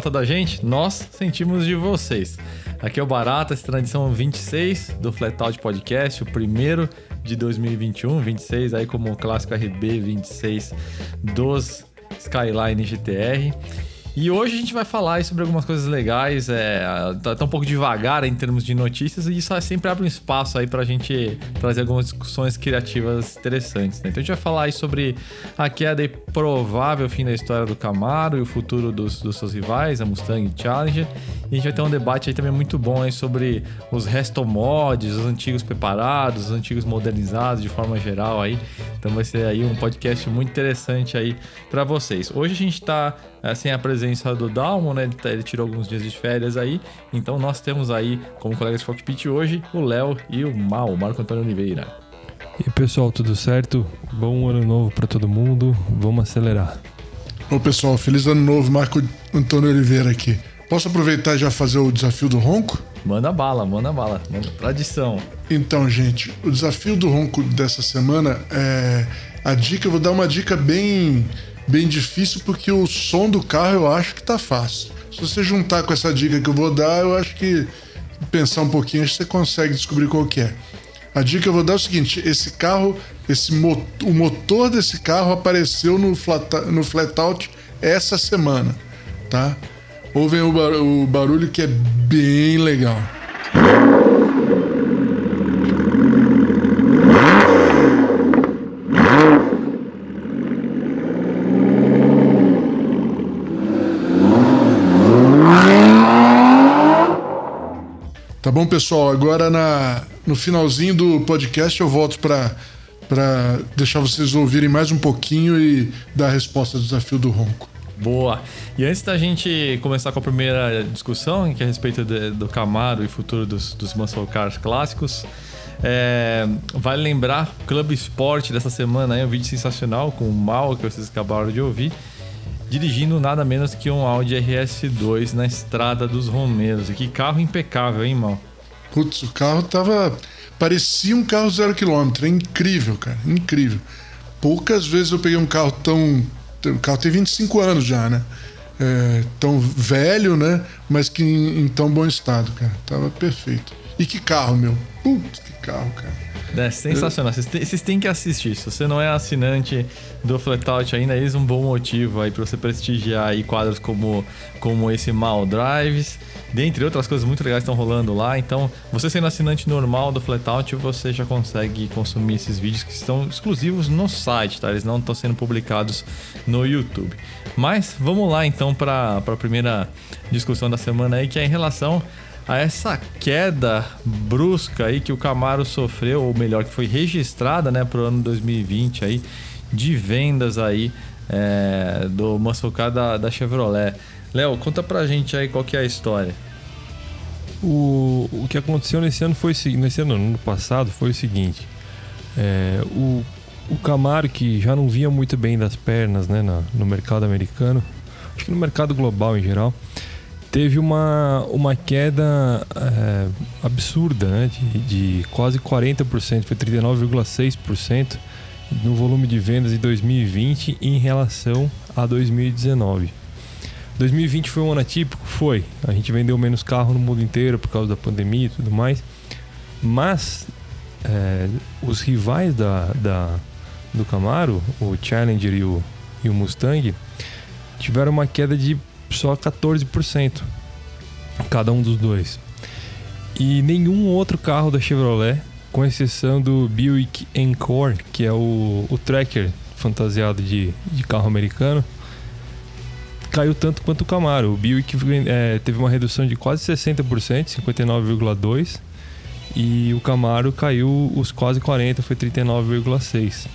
falta da gente? Nós sentimos de vocês. Aqui é o Barata, essa tradição 26 do Flatout Podcast, o primeiro de 2021, 26 aí como o clássico RB 26 dos Skyline GTR. E hoje a gente vai falar sobre algumas coisas legais, é, tá, tá, um pouco devagar em termos de notícias e isso sempre abre um espaço aí pra gente trazer algumas discussões criativas interessantes. Né? Então a gente vai falar aí sobre a queda e provável fim da história do Camaro e o futuro dos, dos seus rivais, a Mustang e Challenger. E a gente vai ter um debate aí também muito bom aí sobre os resto mods, os antigos preparados, os antigos modernizados de forma geral aí. Então vai ser aí um podcast muito interessante aí para vocês. Hoje a gente tá sem a presença do Dalmo, né? Ele, ele, tirou alguns dias de férias aí. Então nós temos aí, como colegas de cockpit hoje, o Léo e o Mal, o Marco Antônio Oliveira. E aí, pessoal, tudo certo? Bom ano novo para todo mundo. Vamos acelerar. Ô pessoal, feliz ano novo, Marco Antônio Oliveira aqui. Posso aproveitar e já fazer o desafio do ronco? Manda bala, manda bala. Manda tradição. Então, gente, o desafio do ronco dessa semana é. A dica, eu vou dar uma dica bem bem difícil porque o som do carro eu acho que tá fácil. Se você juntar com essa dica que eu vou dar, eu acho que pensar um pouquinho, acho que você consegue descobrir qual que é. A dica que eu vou dar é o seguinte: esse carro, esse mo o motor desse carro apareceu no flat, no flatout essa semana, tá? Ouvem o, bar o barulho que é bem legal. Tá bom, pessoal? Agora na, no finalzinho do podcast eu volto para para deixar vocês ouvirem mais um pouquinho e dar a resposta do desafio do ronco. Boa. E antes da gente começar com a primeira discussão, que é a respeito de, do Camaro e futuro dos, dos muscle cars clássicos, é, vale lembrar o Clube Sport dessa semana, um vídeo sensacional com o Mal que vocês acabaram de ouvir dirigindo nada menos que um Audi RS2 na estrada dos Romeiros. E que carro impecável, hein, mal? Putz, o carro tava. Parecia um carro zero quilômetro. É incrível, cara. Incrível. Poucas vezes eu peguei um carro tão. O carro tem 25 anos já, né? É, tão velho, né? Mas que em, em tão bom estado, cara. Tava perfeito. E que carro, meu. Putz, que carro, cara. É sensacional. Vocês, têm, têm que assistir. Se você não é assinante do Flatout ainda, é um bom motivo aí para você prestigiar aí quadros como, como esse Mal Drives, dentre outras coisas muito legais estão rolando lá. Então, você sendo assinante normal do Flatout, você já consegue consumir esses vídeos que estão exclusivos no site, tá? Eles não estão sendo publicados no YouTube. Mas vamos lá então para a primeira discussão da semana aí, que é em relação a essa queda brusca aí que o Camaro sofreu, ou melhor, que foi registrada, né, pro ano 2020 aí, de vendas aí é, do muscle car da, da Chevrolet. Léo, conta pra gente aí qual que é a história. O, o que aconteceu nesse ano foi nesse ano, no ano passado foi o seguinte: é, o, o Camaro que já não via muito bem das pernas, né, no, no mercado americano, acho que no mercado global em geral, teve uma, uma queda é, absurda, né? De, de quase 40%, foi 39,6% no volume de vendas em 2020 em relação a 2019. 2020 foi um ano atípico? Foi. A gente vendeu menos carro no mundo inteiro por causa da pandemia e tudo mais. Mas é, os rivais da, da, do Camaro, o Challenger e o, e o Mustang, tiveram uma queda de só 14%, cada um dos dois. E nenhum outro carro da Chevrolet, com exceção do Buick Encore, que é o, o tracker fantasiado de, de carro americano, caiu tanto quanto o Camaro. O Buick é, teve uma redução de quase 60%, 59,2%, e o Camaro caiu os quase 40%, foi 39,6%.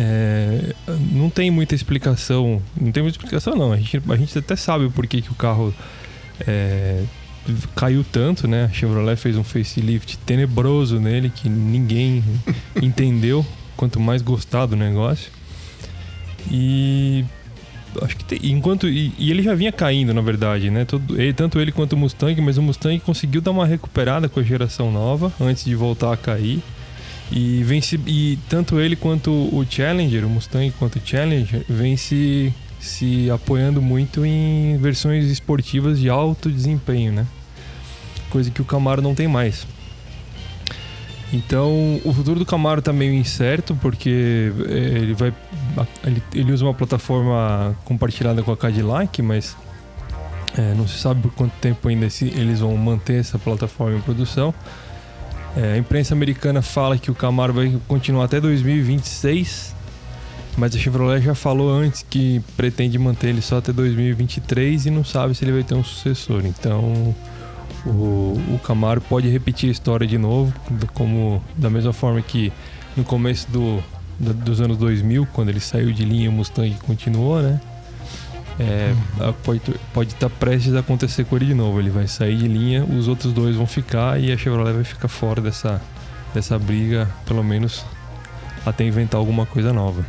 É, não tem muita explicação. Não tem muita explicação, não. A gente, a gente até sabe o porquê que o carro é, caiu tanto, né? A Chevrolet fez um facelift tenebroso nele que ninguém entendeu, quanto mais gostar do negócio. E acho que tem, enquanto e, e, ele já vinha caindo, na verdade, né? Todo, ele, tanto ele quanto o Mustang, mas o Mustang conseguiu dar uma recuperada com a geração nova antes de voltar a cair. E vence e tanto ele quanto o Challenger, o Mustang quanto o Challenger, vem se se apoiando muito em versões esportivas de alto desempenho, né? Coisa que o Camaro não tem mais. Então, o futuro do Camaro está meio incerto, porque eh, ele vai ele, ele, usa uma plataforma compartilhada com a Cadillac, mas é, não se sabe por quanto tempo ainda se eles vão manter essa plataforma em produção. É, a imprensa americana fala que o Camaro vai continuar até 2026, mas a Chevrolet já falou antes que pretende manter ele só até 2023 e não sabe se ele vai ter um sucessor. Então, o, o Camaro pode repetir a história de novo, como da mesma forma que no começo do, do dos anos 2000, quando ele saiu de linha, o Mustang continuou, né? É, pode, estar tá prestes a acontecer com ele de novo. Ele vai sair de linha, os outros dois vão ficar e a Chevrolet vai ficar fora dessa, dessa briga, pelo menos até inventar alguma coisa nova.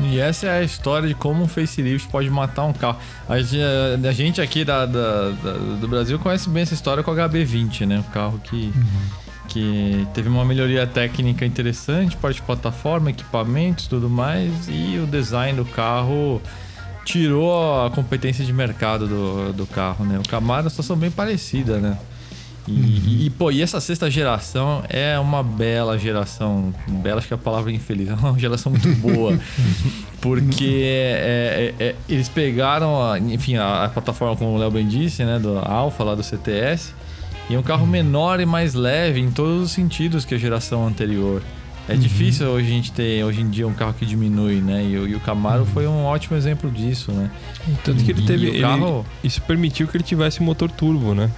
E essa é a história de como um facelift pode matar um carro. A, a gente aqui da, da, da, do Brasil conhece bem essa história com o HB20, né? Um carro que, uhum. que teve uma melhoria técnica interessante, parte de plataforma, equipamentos tudo mais, e o design do carro tirou a competência de mercado do, do carro, né? O Camaro é uma situação bem parecida, né? E, uhum. e, pô, e essa sexta geração é uma bela geração. Bela, acho que é a palavra infeliz. É uma geração muito boa. porque é, é, é, eles pegaram, a, enfim, a, a, plataforma, como o Léo bem disse, né? Do Alfa, lá do CTS. E é um carro menor e mais leve em todos os sentidos que a geração anterior. É uhum. difícil hoje a gente ter, hoje em dia, um carro que diminui, né? E, e o Camaro uhum. foi um ótimo exemplo disso, né? Tanto que ele teve. Ele, carro... Isso permitiu que ele tivesse motor turbo, né?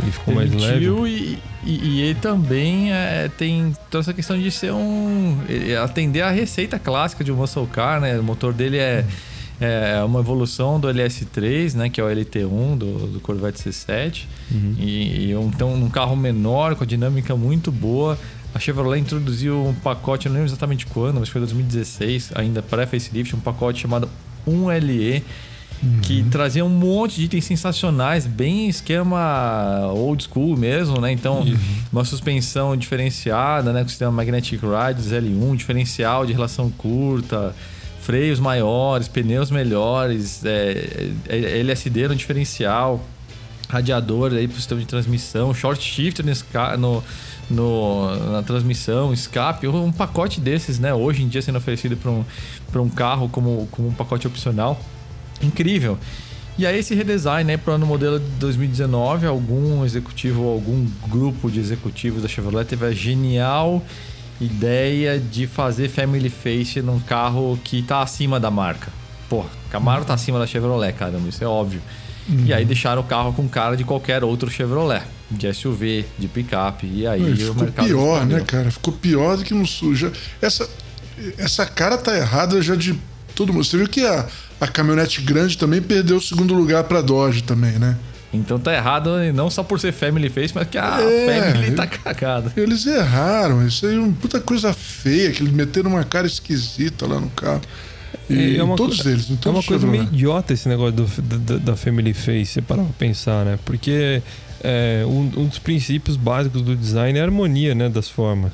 Ele ficou mais leve. E, e, e ele também é, tem toda essa questão de ser um. atender a receita clássica de um muscle car, né? O motor dele é. É uma evolução do LS3, né, que é o LT1 do, do Corvette C7. Uhum. E, e então um carro menor, com a dinâmica muito boa. A Chevrolet introduziu um pacote, eu não lembro exatamente quando, mas foi 2016, ainda pré-facelift, um pacote chamado 1LE, uhum. que trazia um monte de itens sensacionais, bem esquema old school mesmo, né? Então, uhum. uma suspensão diferenciada, né? Com sistema Magnetic Ride L1, diferencial de relação curta, freios maiores, pneus melhores, é, é, é LSD no diferencial, radiador aí para o sistema de transmissão, short shifter nesse, no no, na transmissão, escape, um pacote desses, né? Hoje em dia sendo oferecido para um, um carro como, como um pacote opcional. Incrível. E aí esse redesign, né, para o ano modelo de 2019, algum executivo ou algum grupo de executivos da Chevrolet teve a genial ideia de fazer family face num carro que está acima da marca. Pô, Camaro está acima da Chevrolet, caramba, isso é óbvio. Uhum. E aí deixaram o carro com cara de qualquer outro Chevrolet de SUV, de picape. E aí o mercado. Ficou pior, né, cara? Ficou pior do que no suja. Essa, essa cara tá errada já de todo mundo. Você viu que a, a caminhonete grande também perdeu o segundo lugar para Dodge também, né? Então tá errado não só por ser family face, mas que a é, family tá cagada. Eles erraram. Isso aí é uma puta coisa feia, que eles meteram uma cara esquisita lá no carro. E é uma, todos eles. é uma coisa meio idiota esse negócio do, da, da family face, você parar pra pensar, né? Porque é, um, um, dos princípios básicos do design é a harmonia né, das formas.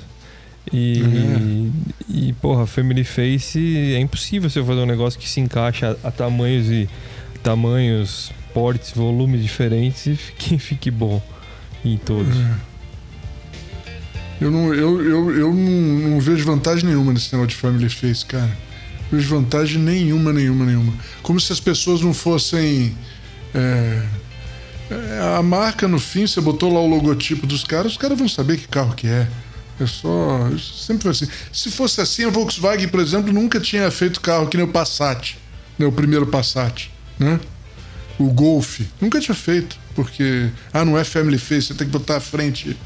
E, uhum. e, porra, Family Face é impossível você fazer um negócio que se encaixa a, a tamanhos e tamanhos, portes, volumes diferentes e fique, fique bom em todos. Uhum. Eu, não, eu, eu, eu não, não, vejo vantagem nenhuma nesse negócio de Family Face, cara. Não vejo vantagem nenhuma, nenhuma, nenhuma. Como se as pessoas não fossem. É é, a marca, no fim, você botou lá o logotipo dos caras, os caras vão saber que carro que é. É só. Sempre foi assim. Se fosse assim, a Volkswagen, por exemplo, nunca tinha feito carro que nem o Passat, né? o primeiro Passat, né? O Golf. Nunca tinha feito, porque. Ah, não é Family Face, você tem que botar a frente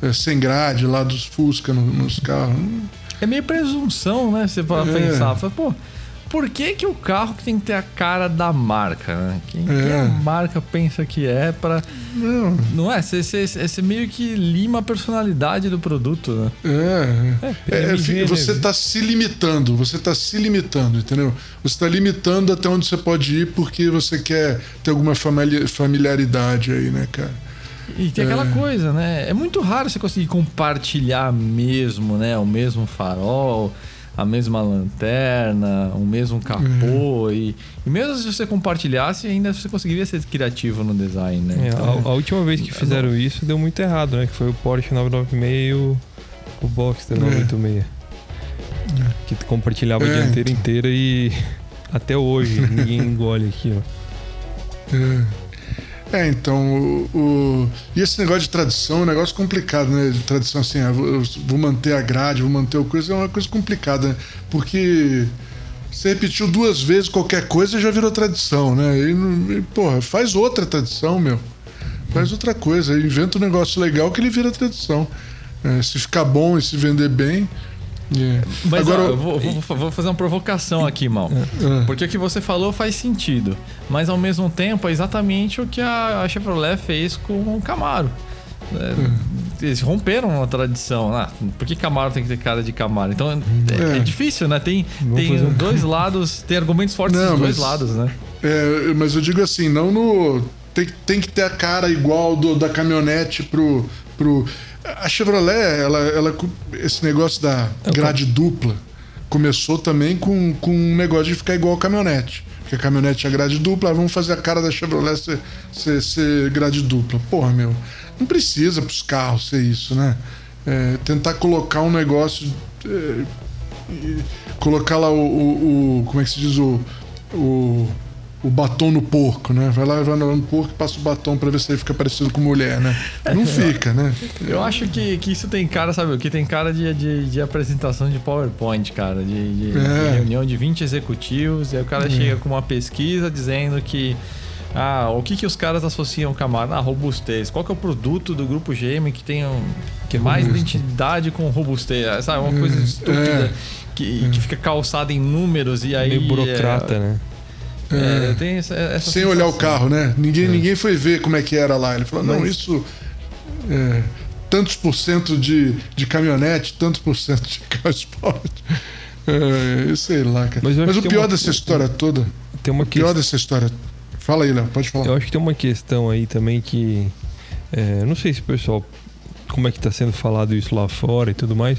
é, sem grade lá dos Fusca no, nos carros. É meio presunção, né? Você é. pensar. Pô, por que, que o carro tem que ter a cara da marca, né? Quem, é. a marca pensa que é para Não. Não é? Você meio que lima a personalidade do produto, né? É. é, é, é você está se limitando, você está se limitando, entendeu? Você está limitando até onde você pode ir porque você quer ter alguma familiaridade aí, né, cara? E tem aquela é. coisa, né? É muito raro você conseguir compartilhar mesmo, né? O mesmo farol a mesma lanterna, o mesmo capô. E, e mesmo se você compartilhasse, ainda você conseguiria ser criativo no design, né? É, Então, a, a última vez que fizeram isso deu muito errado, né? Que foi o Porsche 996 e o, o Boxster 986. Que compartilhava a É, dianteira então. inteira e até hoje ninguém engole aqui, ó. É, então, o, o- E esse negócio de tradição é um negócio complicado, né? De tradição assim, ah, vou, vou manter a grade, vou manter o coisa, é uma coisa complicada, né? Porque você repetiu duas vezes qualquer coisa já virou tradição, né? E, e, porra, faz outra tradição, meu. Faz outra coisa, inventa um negócio legal que ele vira tradição. É, se ficar bom e se vender bem. É. Mas Agora, ó, eu vou, vou- vou fazer uma provocação aqui, mal. É. Porque o que você falou faz sentido. Mas ao mesmo tempo é exatamente o que a a Chevrolet fez com o Camaro. É, Eles romperam a tradição. Ah, por que Camaro tem que ter cara de Camaro? Então é, É. é difícil, né? Tem, Vamos tem fazer dois lados, tem argumentos fortes Não, dos dois mas- lados, né? É, mas eu digo assim, não no. Tem, tem que ter a cara igual do, da caminhonete pro. pro a Chevrolet, ela, ela, esse negócio da grade dupla começou também com, com um negócio de ficar igual a caminhonete. Porque a caminhonete é grade dupla, vamos fazer a cara da Chevrolet ser, ser, ser grade dupla. Porra, meu, não precisa pros carros ser isso, né? É, tentar colocar um negócio. é, colocar lá o, o- o- Como é que se diz? O. o o batom no porco, né? Vai lá, vai no porco e passa o batom pra ver se ele fica parecido com mulher, né? Não fica, né? Eu acho que, que isso tem cara, sabe o que? Tem cara de, de, de apresentação de PowerPoint, cara. De, de- de É. reunião de 20 executivos. E aí o cara chega com uma pesquisa dizendo que. Ah, o que, que os caras associam Camaro? Ah, robustez. Qual que é o produto do grupo GM que tem um, Que é mais robusto. identidade com robustez? Ah, Sabe, uma coisa estúpida é. que, que fica calçada em números e aí. Meio burocrata, é, né? É, tem essa, essa Sem olhar o sensação. carro, né? Ninguém, ninguém foi ver como é que era lá. Ele falou, não, Mas- isso. É, tantos por cento de, de caminhonete, tantos por cento de carro esporte. É, sei lá, cara. Mas Mas, o pior uma- dessa história toda. Tem uma O pior dessa história. Fala aí, Léo, pode falar. Eu acho que tem uma questão aí também que. é, não sei se o pessoal. Como é que tá sendo falado isso lá fora e tudo mais.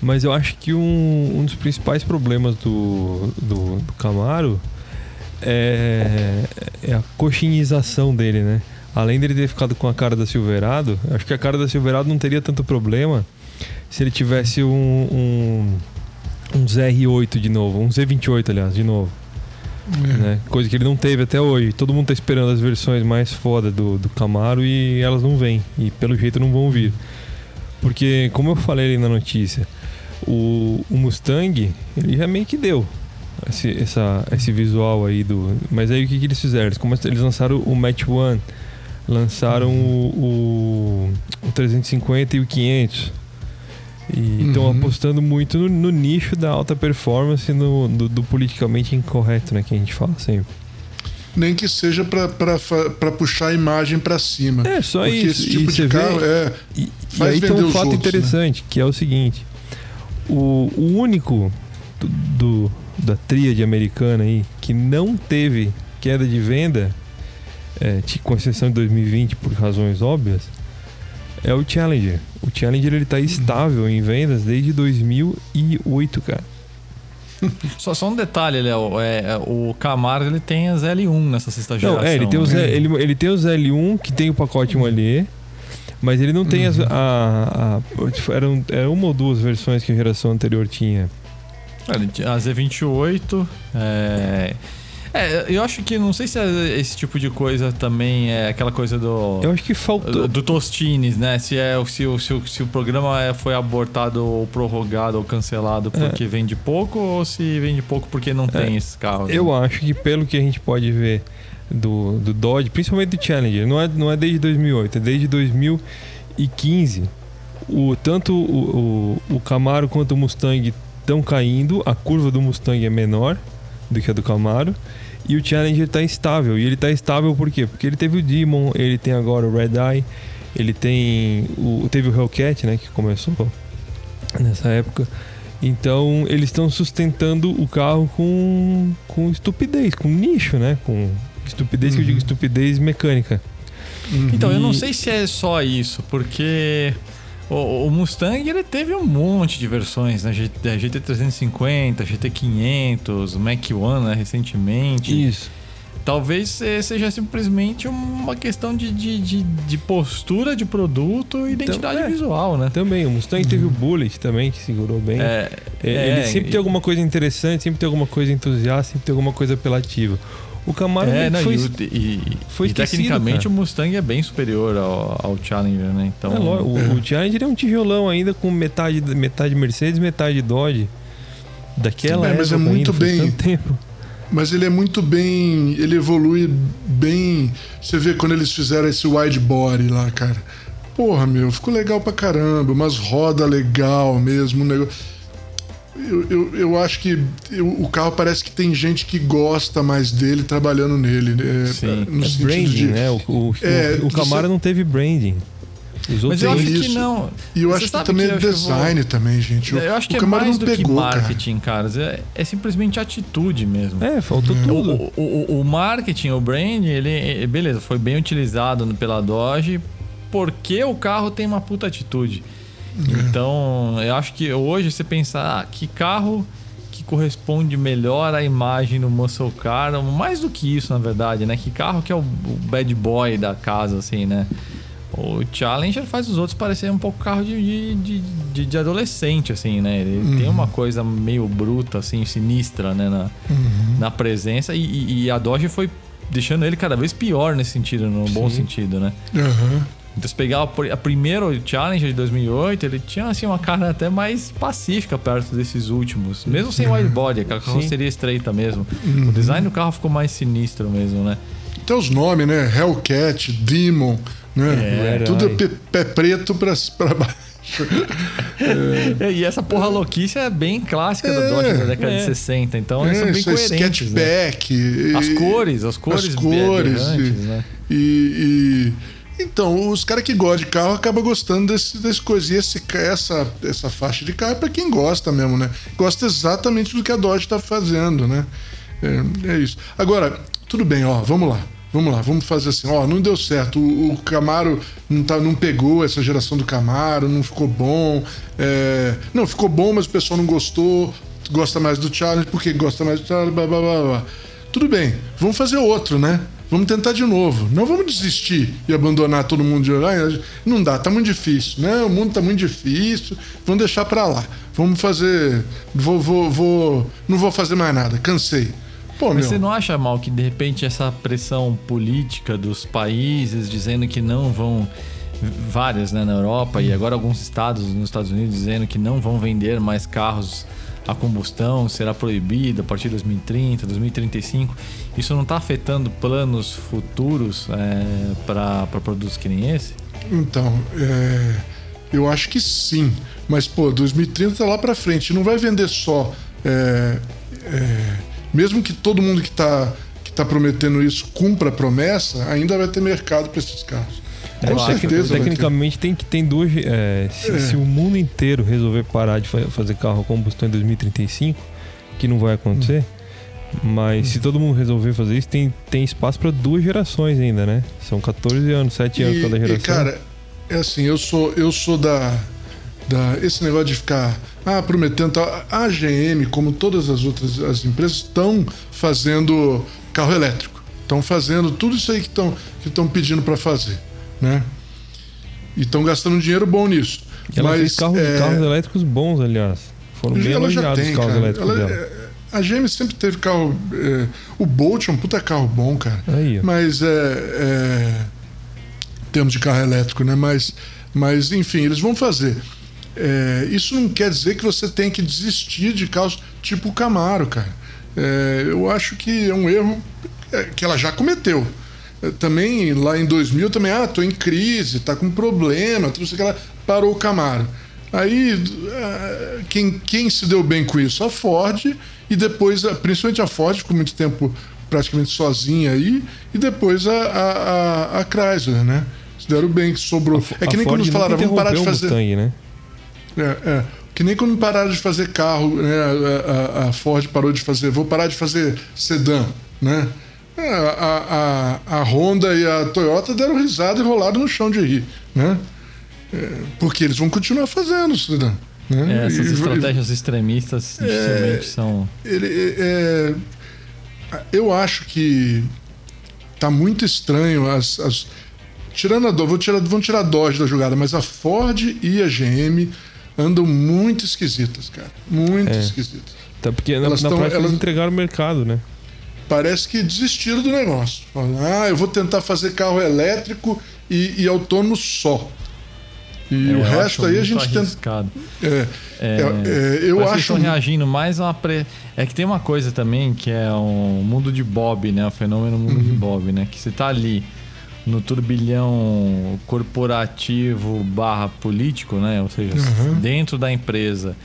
Mas eu acho que um, um dos principais problemas do, do, do Camaro é, é a coxinização dele, né? Além dele ter ficado com a cara da Silverado, acho que a cara da Silverado não teria tanto problema se ele tivesse um, um, um ZR8 de novo, um Z28, aliás, de novo né? Coisa que ele não teve até hoje. Todo mundo tá esperando as versões mais foda do, do Camaro e elas não vêm. E pelo jeito não vão vir. Porque, como eu falei ali na notícia, o, o Mustang, ele já meio que deu esse, essa, esse visual aí do. Mas aí o que, que eles fizeram? Eles, começaram, eles lançaram o Match One, lançaram o, o, o 350 e o 500. E estão Uhum. apostando muito no, no nicho da alta performance, no, do, do politicamente incorreto, né? Que a gente fala sempre. Nem que seja pra puxar a imagem pra cima. É, só Porque isso. esse tipo e de carro vê, é. e, e aí tem um fato outros, né? interessante, que é o seguinte. O, o único do, do- da tríade americana aí que não teve queda de venda, é, com exceção de 2020 por razões óbvias, é o Challenger. O Challenger ele tá Uhum. estável em vendas desde 2008, cara. Só, só um detalhe, Léo. É, é, o Camaro ele tem as L1 nessa sexta geração. Não, é, ele tem, os, né? ele, ele tem os L1 que tem o pacote 1LE, mas ele não tem as, a, a- tipo, eram, eram uma ou duas versões que a geração anterior tinha. É, A Z28. É... é, eu acho que não sei se é esse tipo de coisa também é aquela coisa do. Eu acho que faltou. Do, do Tostines, né? Se, é, se, o, se, se o programa é- foi abortado ou prorrogado ou cancelado porque vende pouco ou se vende pouco porque não tem esses carros. É. Eu né? acho que pelo que a gente pode ver do, do Dodge, principalmente do Challenger, não é, não é desde 2008, é desde 2015. O, tanto o, o, o Camaro quanto o Mustang estão caindo, a curva do Mustang é menor do que a do Camaro. E o Challenger está instável. E ele está instável por quê? Porque ele teve o Demon, ele tem agora o Red Eye, ele tem o, teve o Hellcat, né, que começou nessa época. Então eles estão sustentando o carro com, com estupidez, com nicho, né? Com estupidez que eu digo estupidez mecânica. Então, eu não sei se é só isso, porque O, o Mustang ele teve um monte de versões, né? GT, GT350, GT500, Mac One, né? Recentemente. Isso. Talvez eh, seja simplesmente uma questão de, de, de, de postura de produto e identidade é. visual, né? Também, o Mustang teve o Bullet também, que segurou bem. É, É, é, ele sempre e- tem alguma coisa interessante, sempre tem alguma coisa entusiasta, sempre tem alguma coisa apelativa. O Camaro É, não, foi, e, e- foi e tecnicamente cara. o Mustang é bem superior ao, ao Challenger, né? Então, É, o, o Challenger é um tijolão ainda com metade, metade Mercedes, metade Dodge. Daquela É, mas é época muito ainda, bem- tanto tempo. Mas ele é muito bem. Ele evolui bem. Você vê quando eles fizeram esse wide body lá, cara. Porra, meu, ficou legal pra caramba. Umas roda legal mesmo. Um negócio. Eu, eu, eu acho que eu- o carro parece que tem gente que gosta mais dele trabalhando nele. né? Sim. no É sentido branding, de- né? O, o, É, o, o Camaro você- não teve branding. Os Mas outros eu tem acho que isso. não. E eu Você acho que também que é eu acho que eu vou- design também, gente. O- Eu acho que o é Camaro mais não do que pegou, cara. marketing, caras. É, é simplesmente atitude mesmo. É, faltou O, tudo. o, o- o marketing, o brand, ele, é- beleza, foi bem utilizado pela Dodge porque o carro tem uma puta atitude. Então, eu acho que hoje você pensar, ah, que carro que corresponde melhor à imagem do muscle car, mais do que isso, na verdade, né? Que carro que é o, bad boy da casa, assim, né? O Challenger faz os outros parecerem um pouco carro de, de, de, de- adolescente, assim, né? Ele tem uma coisa meio bruta, assim, sinistra, né? Na, na presença. E, e- a Dodge foi deixando ele cada vez pior nesse sentido, no bom Sim. sentido, né? Aham. Então, se pegar a primeiro Challenger de 2008, ele tinha assim uma cara até mais pacífica perto desses últimos. Mesmo sem wide body, aquela carroceria estreita mesmo. O design do carro ficou mais sinistro mesmo, né? Até os nomes, né? Hellcat, Demon, né? É. Tudo é pé, pé preto pra, pra baixo. E essa porra louquice é bem clássica da É, Dodge da década é. de 60. Então eles são bem isso é coerentes, né? sketchback. As e- cores, as cores, as cores e, né? e- e- então os caras que gostam de carro acabam gostando desse, desse coisa e esse, essa, essa faixa de carro é para quem gosta mesmo né gosta exatamente do que a Dodge está fazendo né é, é isso agora tudo bem ó vamos lá Vamos lá, vamos fazer assim. Ó, não deu certo. O, o Camaro não, tá, não pegou essa geração do Camaro, não ficou bom. É, não, ficou bom, mas o pessoal não gostou. Gosta mais do Charles, porque gosta mais do Charles, blá blá blá blá. Tudo bem, vamos fazer outro, né? Vamos tentar de novo. Não vamos desistir e abandonar todo mundo de olhar. Não dá, tá muito difícil, né? O mundo tá muito difícil. Vamos deixar pra lá. Vamos fazer. Vou, vou, vou. Não vou fazer mais nada. Cansei. Pô, Mas meu. você não acha, Mal, que de repente essa pressão política dos países dizendo que não vão. Várias, né, na Europa e agora alguns estados nos Estados Unidos dizendo que não vão vender mais carros a combustão, será proibido a partir de 2030, 2035. Isso não está afetando planos futuros é, para produtos que nem esse? Então, é, eu acho que sim. Mas, pô, 2030 tá lá pra frente. Não vai vender só. é, é, mesmo que todo mundo que tá, que tá prometendo isso cumpra a promessa, ainda vai ter mercado para esses carros. Com É, tec- certeza. Tecnicamente tem que tem duas. é, se, É. se o mundo inteiro resolver parar de fa- fazer carro a combustão em 2035, que não vai acontecer, mas se todo mundo resolver fazer isso, tem, tem espaço para duas gerações ainda, né? São 14 anos, 7 anos cada geração. e, cara, é assim, eu sou, eu sou da, da. Esse negócio de ficar ah, prometendo. Tal. A GM, como todas as outras as empresas, estão fazendo carro elétrico. Estão fazendo tudo isso aí que estão que estão pedindo para fazer. Né? E estão gastando dinheiro bom nisso. E ela Mas carros, é, carros elétricos bons, aliás. Foram bem ela elogiados tem, os carros cara. elétricos Ela- dela. é, a GM sempre teve carro. é, o Bolt é um puta carro bom, cara. Aí. Mas é, é. Em termos de carro elétrico, né? Mas, mas enfim, eles vão fazer. É, isso não quer dizer que você tem que desistir de carros tipo o Camaro, cara. É, eu acho que é um erro é, que ela já cometeu. É, também lá em 2000 também, ah, tô em crise, tá com problema, tudo isso que ela parou o Camaro. Aí ah, quem, quem se deu bem com isso? A Ford e depois, a- principalmente a Ford, ficou muito tempo praticamente sozinha aí, e depois a, a, a, a Chrysler, né? Se deram bem, que sobrou. é que A nem Ford quando falaram, vamos parar de fazer. Mustang, né? É, é. Que nem quando pararam de fazer carro, né? A, a- a Ford parou de fazer, vou parar de fazer sedã, né? É, A, a, a Honda e a Toyota deram risada e rolaram no chão de rir, né? É, porque eles vão continuar fazendo, Cidadão. Né? É, essas e, estratégias extremistas dificilmente são. Ele, é, eu acho que tá muito estranho as, as tirando a vou tirar, vão tirar a Dodge da jogada, mas a Ford e a GM andam muito esquisitas, cara, muito é. esquisitas. Tá, porque elas na, na prática elas entregaram o mercado, né? Parece que desistiram do negócio. ah, eu vou tentar fazer carro elétrico e, e autônomo só. E é, o resto aí a gente arriscado. tenta. É, é, é, eu acho. estão reagindo mais a uma. Pre... É que tem uma coisa também que é o mundo de Bob, né? O fenômeno mundo uhum. de Bob, né? Que você tá ali no turbilhão corporativo barra político, né? Ou seja, uhum. dentro da empresa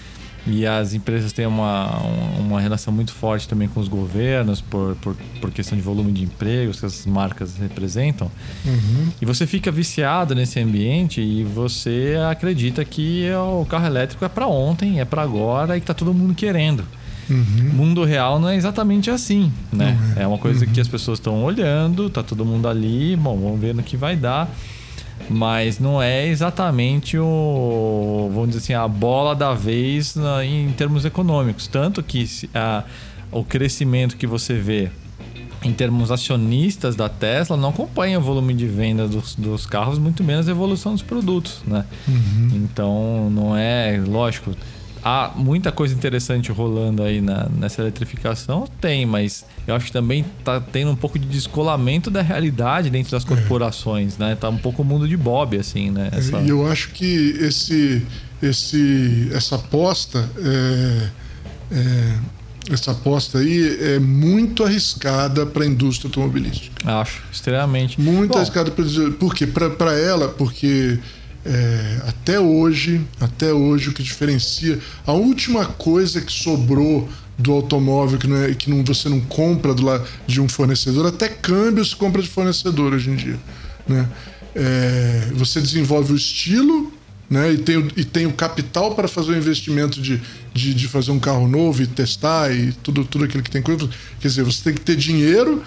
e as empresas têm uma, uma relação muito forte também com os governos, por, por, por questão de volume de empregos que essas marcas representam. Uhum. E você fica viciado nesse ambiente e você acredita que o carro elétrico é para ontem, é para agora e que está todo mundo querendo. Uhum. Mundo real não é exatamente assim, né? Uhum. É uma coisa que as pessoas estão olhando, tá todo mundo ali, bom, vamos ver no que vai dar mas não é exatamente o, vamos dizer assim, a bola da vez na, em termos econômicos. Tanto que a, o crescimento que você vê em termos acionistas da Tesla não acompanha o volume de venda dos, dos carros, muito menos a evolução dos produtos, né? Uhum. Então, não é, lógico, há muita coisa interessante rolando aí na, nessa eletrificação? Tem, mas eu acho que também tá tendo um pouco de descolamento da realidade dentro das é. corporações, é. né? Tá um pouco o mundo de Bob, assim, né? Essa... E eu acho que esse, esse, essa aposta é, é, essa aposta aí é muito arriscada para a indústria automobilística. Acho, extremamente. Muito Bom, arriscada. Por quê? Para ela, porque é, até hoje, até hoje o que diferencia a última coisa que sobrou do automóvel que, não é, que não, você não compra do lado de um fornecedor, até câmbio se compra de fornecedor hoje em dia, né? É, você desenvolve o estilo, né? E tem, e tem o capital para fazer o investimento de, de, de, fazer um carro novo e testar e tudo, tudo aquilo que tem coisa. Quer dizer, você tem que ter dinheiro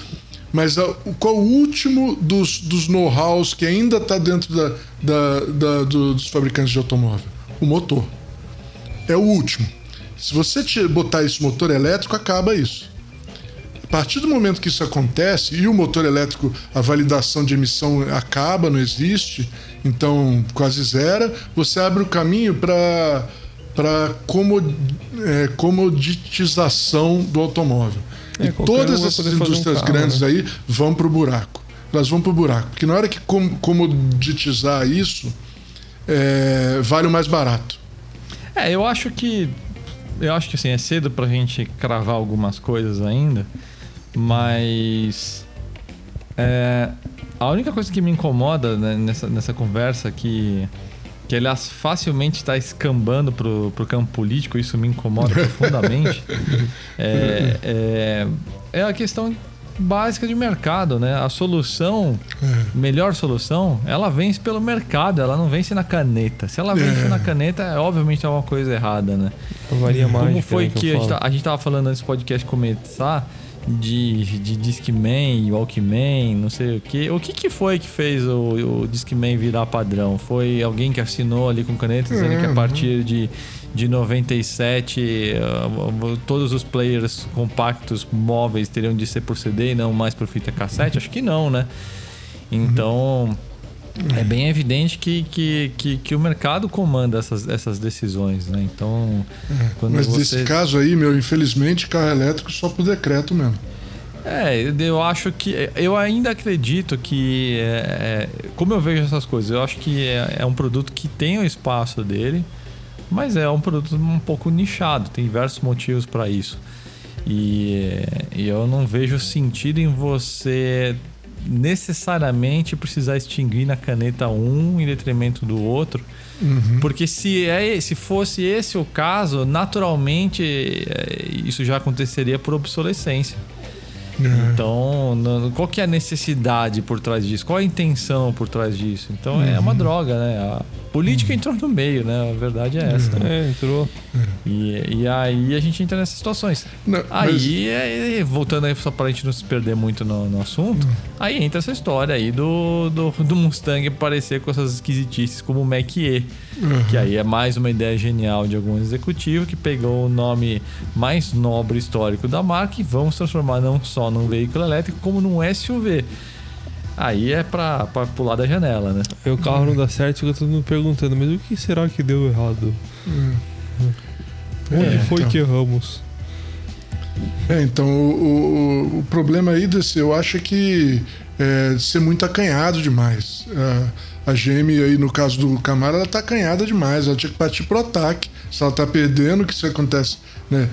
mas a, qual o último dos, dos know-hows que ainda está dentro da, da, da do, dos fabricantes de automóvel? O motor. É o último. Se você botar esse motor elétrico, acaba isso. A partir do momento que isso acontece e o motor elétrico, a validação de emissão acaba, não existe, então quase zero, você abre o caminho para para é, comoditização do automóvel. É, e todas essas indústrias um carro, grandes né? aí vão para o buraco. Elas vão para o buraco. Porque na hora que com, comoditizar isso, é, vale o mais barato. É, eu acho que. Eu acho que assim, é cedo para a gente cravar algumas coisas ainda, mas. É, a única coisa que me incomoda né, nessa, nessa conversa que que aliás facilmente está escambando pro, pro campo político, isso me incomoda profundamente, é, é, é, a questão básica de mercado, né? A solução, é. melhor solução, ela vence pelo mercado, ela não vence na caneta. Se ela vence é. na caneta, é, obviamente é uma coisa errada, né? Varia mais. Como foi que, que a, gente, tá, a gente tava falando antes do podcast começar, de, de Discman, Walkman, não sei o que. O que, que foi que fez o, o Discman virar padrão? Foi alguém que assinou ali com caneta dizendo que a uhum. partir de, de 97 uh, todos os players compactos móveis teriam de ser por CD e não mais por fita cassete? Acho que não, né? Então. Uhum é bem evidente que, que, que, que, o mercado comanda essas, essas decisões, né? Então, é, mas você... nesse caso aí, meu, infelizmente, carro elétrico só por decreto mesmo. É, eu acho que. Eu ainda acredito que. É, é, como eu vejo essas coisas, eu acho que é, é, um produto que tem o espaço dele, mas é um produto um pouco nichado, tem diversos motivos para isso. E, e eu não vejo sentido em você necessariamente precisar extinguir na caneta um em detrimento do outro. Uhum. Porque se, é, se fosse esse o caso, naturalmente é, isso já aconteceria por obsolescência. É. Então, qual que é a necessidade por trás disso? Qual a intenção por trás disso? Então, uhum. é uma uhum. droga, né? A política uhum. entrou no meio, né? A verdade é essa. Né? É, entrou. E, e aí a gente entra nessas situações. Não, aí, mas... é, voltando aí, só pra gente não se perder muito no, no assunto, uhum. aí entra essa história aí do, do, do Mustang parecer com essas esquisitices como o Mach-E. Uhum. Que aí é mais uma ideia genial de algum executivo que pegou o nome mais nobre histórico da marca e vamos transformar não só num veículo elétrico, como num SUV. Aí é pra, pra pular da janela, né? Aí o carro não dá certo, fica todo mundo perguntando, mas o que será que deu errado? Hum. Onde é, foi então. que erramos? É, então o, o, o, problema aí desse, eu acho que é ser muito acanhado demais. A, a GM aí, no caso do Camaro, ela tá acanhada demais, ela tinha que partir pro ataque. Se ela tá perdendo, que isso acontece, né?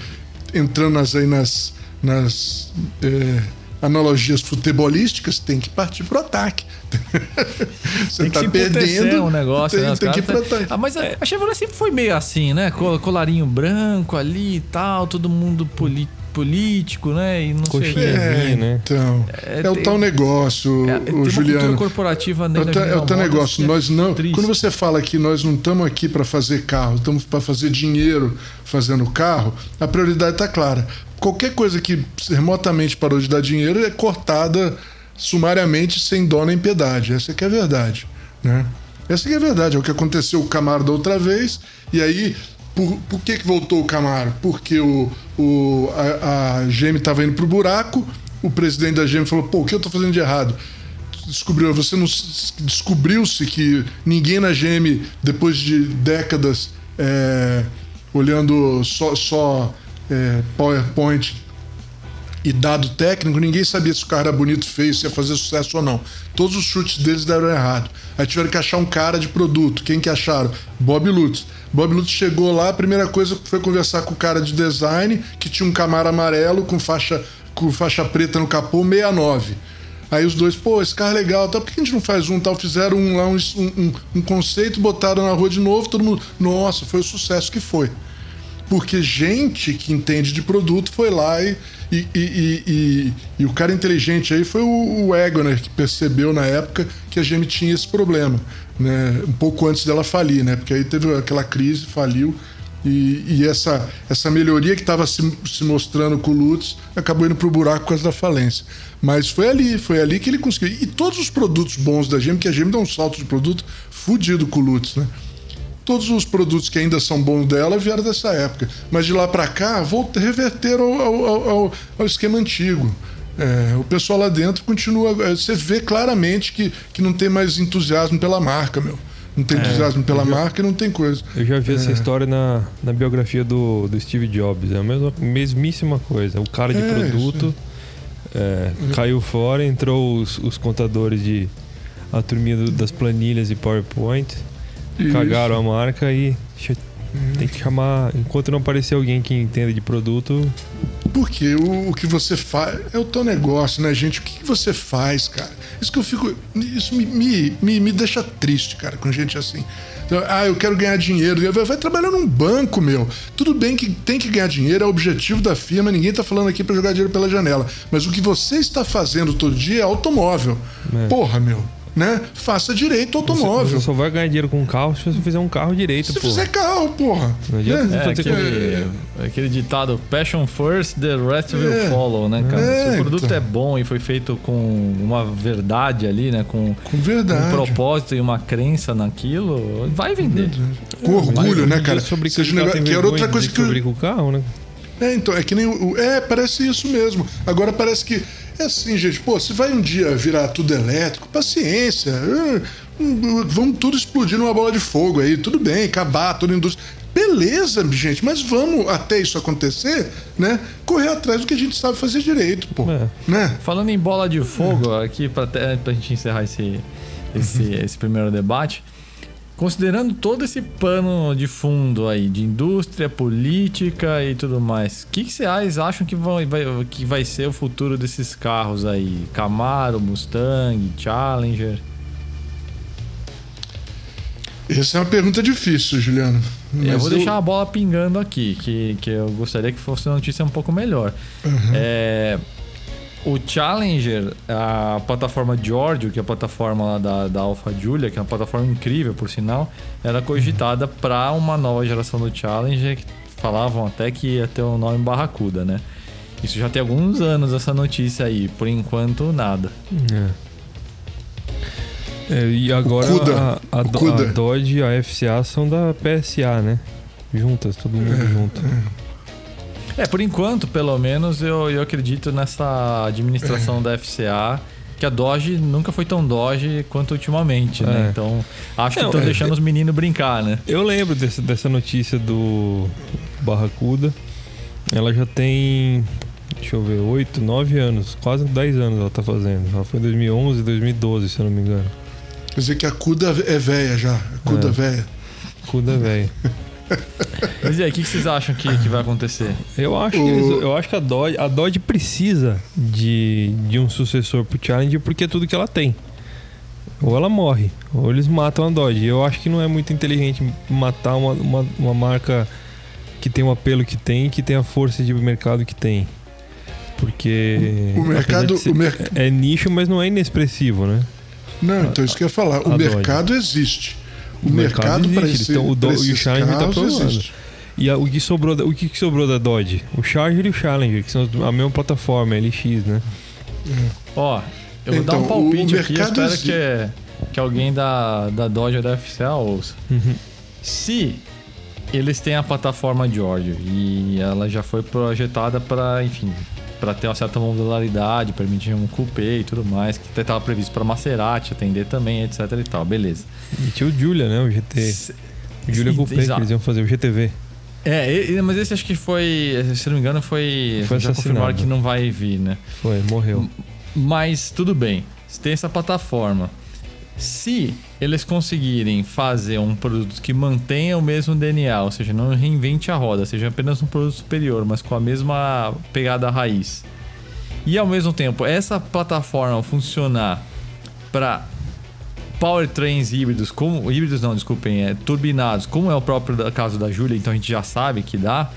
Entrando nas, aí nas, nas é, analogias futebolísticas, tem que partir pro ataque. Você tem que tá perdendo um negócio, tem, né? tem que ir pro ataque. Ah, mas a, a Chevrolet sempre foi meio assim, né? Colarinho branco ali e tal, todo mundo político político, né? E não sei. É, né? Então, é, é o tal negócio, é, o Juliano. corporativa é o, ta, é o tal negócio. É nós não. Triste. Quando você fala que nós não estamos aqui para fazer carro, estamos para fazer dinheiro fazendo carro, a prioridade está clara. Qualquer coisa que remotamente parou de dar dinheiro é cortada sumariamente sem dó nem piedade. Essa é que é a verdade, né? Essa que é a verdade, é o que aconteceu com o Camaro da outra vez, e aí por, por que, que voltou o Camaro? Porque o, o, a, a GM estava indo pro buraco, o presidente da GM falou: pô, o que eu tô fazendo de errado? Descobriu, você não descobriu-se que ninguém na GM, depois de décadas é, olhando só, só é, PowerPoint e dado técnico, ninguém sabia se o carro era bonito, feio, se ia fazer sucesso ou não. Todos os chutes deles deram errado. Aí tiveram que achar um cara de produto. Quem que acharam? Bob Lutz. Bob Lutz chegou lá, a primeira coisa foi conversar com o cara de design, que tinha um Camaro amarelo com faixa, com faixa preta no capô, 69. Aí os dois, pô, esse carro é legal, tá? por que a gente não faz um tal? Fizeram um, lá um, um, um conceito, botaram na rua de novo, todo mundo. Nossa, foi o sucesso que foi porque gente que entende de produto foi lá e, e, e, e, e o cara inteligente aí foi o, o Egoner, que percebeu na época que a GM tinha esse problema, né? um pouco antes dela falir, né? porque aí teve aquela crise, faliu. E, e essa, essa melhoria que estava se, se, mostrando com o Lutz acabou indo para o buraco por causa da falência. Mas foi ali, foi ali que ele conseguiu. E todos os produtos bons da GM, que a GM dá um salto de produto fudido com o Lutz, né? todos os produtos que ainda são bons dela vieram dessa época. Mas de lá para cá, volta, reverteram ao, ao, ao, ao esquema antigo. É, o pessoal lá dentro continua. É, você vê claramente que, que não tem mais entusiasmo pela marca, meu. Não tem é, entusiasmo pela já, marca e não tem coisa. Eu já vi é. essa história na, na biografia do, do Steve Jobs. É a mesma, mesmíssima coisa. O cara de é, produto é, caiu fora, entrou os, os contadores de. a turminha das planilhas e PowerPoint isso. Cagaram a marca e tem que chamar. Enquanto não aparecer alguém que entenda de produto. Porque o, o que você faz é o teu negócio, né, gente? O que, que, você faz, cara? Isso que eu fico. Isso me, me, me, me deixa triste, cara, com gente assim. Então, ah, eu quero ganhar dinheiro. Vai trabalhar num banco, meu. Tudo bem que tem que ganhar dinheiro, é o objetivo da firma, ninguém tá falando aqui para jogar dinheiro pela janela. Mas o que você está fazendo todo dia é automóvel. É. Porra, meu né? Faça direito automóvel. Você, você, só vai ganhar dinheiro com um carro se você fizer um carro direito, Se porra. fizer carro, porra. Não adianta é, é aquele, aquele, ditado passion first, the rest will é. follow, né, cara? É, se o produto então. é bom e foi feito com uma verdade ali, né? Com, com verdade. um propósito e uma crença naquilo, vai vender. Com orgulho, né, cara? Sobre que, negócio, que era outra coisa que... Sobre o carro, né? É, então, é que nem o. É, parece isso mesmo. Agora parece que é assim, gente, pô, se vai um dia virar tudo elétrico, paciência. É, vamos tudo explodir numa bola de fogo aí, tudo bem, acabar toda a indústria. Beleza, gente, mas vamos até isso acontecer, né? Correr atrás do que a gente sabe fazer direito, pô. É. Né? Falando em bola de fogo, é. aqui pra, pra gente encerrar esse, esse, uhum. esse primeiro debate. Considerando todo esse pano de fundo aí, de indústria, política e tudo mais, o que, que vocês acham que vai, vai, que vai ser o futuro desses carros aí? Camaro, Mustang, Challenger? Essa é uma pergunta difícil, Juliano. eu vou eu... deixar a bola pingando aqui, que, que eu gostaria que fosse uma notícia um pouco melhor. Uhum. É, o Challenger, a plataforma Giorgio, que é a plataforma lá da, da Alpha Julia, que é uma plataforma incrível, por sinal, era cogitada para uma nova geração do Challenger, que falavam até que ia ter o um nome Barracuda, né? Isso já tem alguns anos essa notícia aí, por enquanto nada. É. é e agora a, a, a, Dodge e a FCA são da PSA, né? Juntas, todo mundo é, junto. É. é, por enquanto, pelo menos, eu, eu acredito nessa administração é. da FCA que a Doge nunca foi tão Doge quanto ultimamente, né? É. Então, acho que estão é, deixando os meninos brincar, né? Eu lembro desse, dessa notícia do Barracuda. Ela já tem deixa eu ver, 8, 9 anos, quase 10 anos ela tá fazendo. Ela foi em 2011, 2012, se eu não me engano. Quer dizer que a CUDA é velha já, a CUDA é. velha. CUDA é velha. Mas e aí, o que vocês acham que, que vai acontecer? Eu acho, que, eles, eu acho que a Dodge, a Dodge precisa de, de um sucessor pro Challenger porque é tudo que ela tem. Ou ela morre, ou eles matam a Dodge. Eu acho que não é muito inteligente matar uma, uma, uma marca que tem o apelo que tem, que tem a força de mercado que tem. Porque. O, o mercado. Ser, o mer... É nicho, mas não é inexpressivo, né? Não, então isso que eu ia falar. O mercado Dodge. existe. O, o mercado, mercado para esse, então, o, do, o Challenger está provando. E a, o, que sobrou, o que sobrou da Dodge? O Charger e o Challenger, que são a mesma plataforma, LX, né? Ó, eu vou então, dar um então, palpite aqui, espero que, que alguém da, da Dodge ou da FCA ouça. Uhum. Se eles têm a plataforma George e ela já foi projetada para, enfim, para ter uma certa modularidade, permitir um coupé e tudo mais, que estava previsto para Maserati atender também, etc e tal, beleza. E tinha o Julia, né? O GT. O Julia Coupé que eles iam fazer, o GTV. É, mas esse acho que foi, se não me engano, foi. foi já confirmaram que não vai vir, né? Foi, morreu. Mas tudo bem, tem essa plataforma. Se eles conseguirem fazer um produto que mantenha o mesmo DNA, ou seja, não reinvente a roda, seja apenas um produto superior, mas com a mesma pegada raiz, e ao mesmo tempo essa plataforma funcionar para powertrains híbridos, como híbridos não, desculpem, é, turbinados, como é o próprio caso da Julia, então a gente já sabe que dá.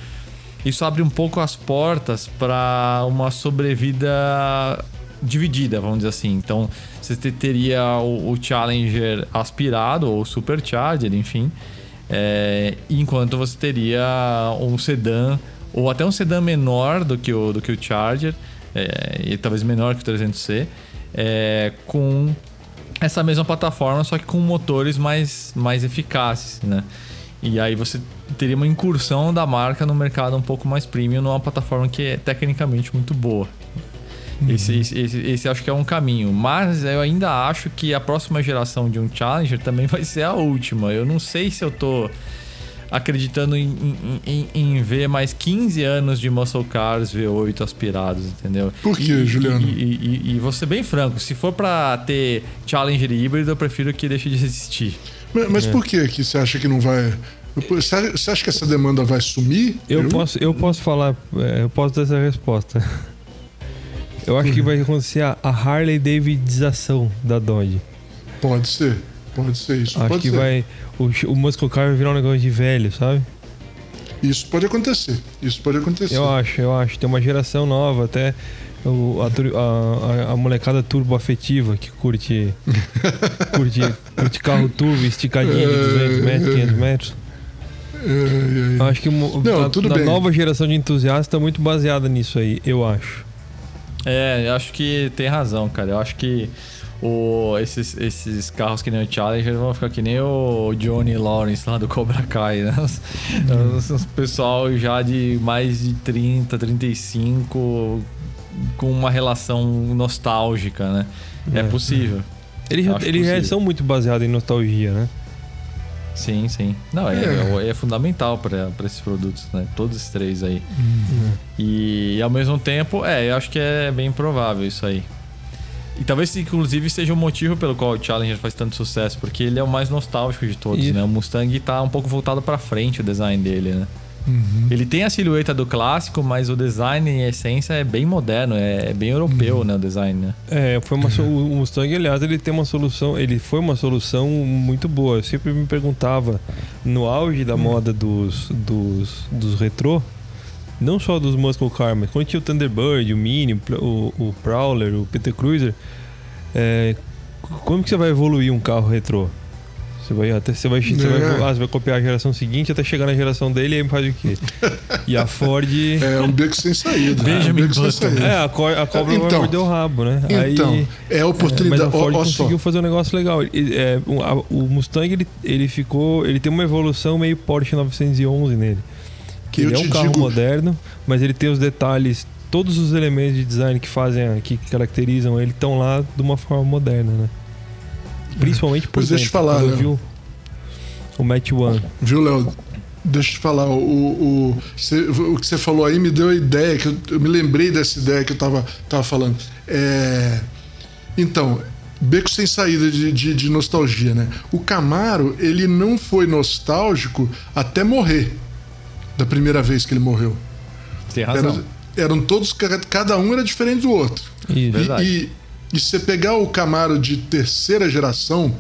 Isso abre um pouco as portas para uma sobrevida dividida, vamos dizer assim. Então, você teria o, o Challenger aspirado ou Supercharger, enfim, é, enquanto você teria um sedã ou até um sedã menor do que o, do que o Charger, é, e talvez menor que o 300C, é, com essa mesma plataforma, só que com motores mais, mais eficazes, né? E aí você teria uma incursão da marca no mercado um pouco mais premium numa plataforma que é tecnicamente muito boa. Uhum. Esse, esse, esse, esse, acho que é um caminho. Mas eu ainda acho que a próxima geração de um Challenger também vai ser a última. Eu não sei se eu tô acreditando em, em, em, em ver mais 15 anos de Muscle Cars V8 aspirados, entendeu? Por que, Juliano? E, e, e, e, vou ser bem franco, se for para ter Challenger híbrido, eu prefiro que deixe de existir. Mas, mas é. por que, que você acha que não vai... Você acha que essa demanda vai sumir? Eu, eu? posso, eu posso falar, é, eu posso dar essa resposta. Eu acho que vai acontecer a, Harley Davidização da Dodge. Pode ser, pode ser isso. Acho que ser. vai. O, o Muscle Car vai virar um negócio de velho, sabe? Isso pode acontecer. Isso pode acontecer. Eu acho, eu acho. Tem uma geração nova, até o, a, a, a, molecada turbo afetiva que curte, curte, curte carro turbo esticadinho de 200 metros, 500 metros. É, é, é. Acho que Não, a, a nova geração de entusiastas está muito baseada nisso aí, eu acho. É, eu acho que tem razão, cara. Eu acho que o, esses, esses carros que nem o Challenger vão ficar que nem o Johnny Lawrence lá do Cobra Kai, né? Os, os, os pessoal já de mais de 30, 35 com uma relação nostálgica, né? É, é possível. Eles, eles são muito baseados em nostalgia, né? Sim, sim. Não, é, é. é fundamental para esses produtos, né? Todos os três aí. Uhum. E ao mesmo tempo, é, eu acho que é bem provável isso aí. E talvez, inclusive, seja o motivo pelo qual o Challenger faz tanto sucesso, porque ele é o mais nostálgico de todos, e... né? O Mustang tá um pouco voltado para frente o design dele, né? Uhum. Ele tem a silhueta do clássico, mas o design em essência é bem moderno, é, é bem europeu, uhum. né, o design, né? É, foi uma o Mustang, aliás, ele tem uma solução, ele foi uma solução muito boa. Eu sempre me perguntava no auge da moda dos dos, dos retrô, não só dos muscle car, mas quando tinha o Thunderbird, o Mini, o, o Prowler, o PT Cruiser, é, como que você vai evoluir um carro retrô? Você vai até você vai, você, vai, ah, você vai copiar a geração seguinte até chegar na geração dele e aí faz o quê? E a Ford. É um beco sem saída. Benjamin é um sem saída. É, a, co a cobra Então, vai morder o rabo, né? Então, aí, é a oportunidade. mas a Ford ó, ó conseguiu só. fazer um negócio legal. Ele- é, o, a- o Mustang ele, ele ficou, ele tem uma evolução meio Porsche 911 nele. Que ele é um carro digo- moderno, mas ele tem os detalhes, todos os elementos de design que fazem, a- que caracterizam ele estão lá de uma forma moderna, né? Principalmente por Pois deixa eu falar, Quando eu Léo. vi o, Match One. Viu, Léo? Deixa eu te falar, o, o, cê- o que você falou aí me deu a ideia, que eu, eu me lembrei dessa ideia que eu tava, tava falando. É, então, beco sem saída de, de, de nostalgia, né? O Camaro, ele não foi nostálgico até morrer, da primeira vez que ele morreu. Tem razão. Era- eram todos, ca- cada um era diferente do outro. Isso. Verdade. E, e, e você pegar o Camaro de terceira geração,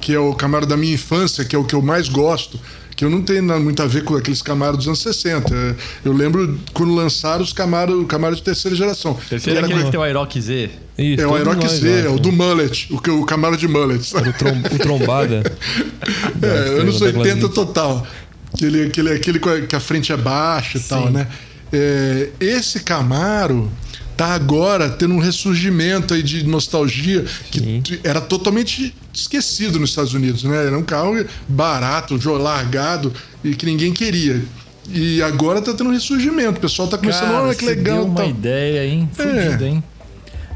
que é o Camaro da minha infância, que é o que eu mais gosto, que eu não tenho nada muito a ver com aqueles Camaros dos anos 60. É, Eu lembro quando lançaram os Camaro, o Camaro de terceira geração. Terceiro é Era aquele que tem o Aerox Z. Isso, é o Aerox nós, Z, é o né? do Mullet, o, que- o Camaro de Mullet. O, trom- o trombada. É, anos Da 80 Glasgow. total. Aquele, aquele, aquele que a frente é baixa e tal, né? É, esse Camaro tá agora tendo um ressurgimento aí de nostalgia que Sim. era totalmente esquecido nos Estados Unidos, né? Era um carro barato, largado e que ninguém queria. E agora tá tendo um ressurgimento. O pessoal tá começando, Cara, olha que legal. deu uma tal. ideia, hein? Fudida, É. hein?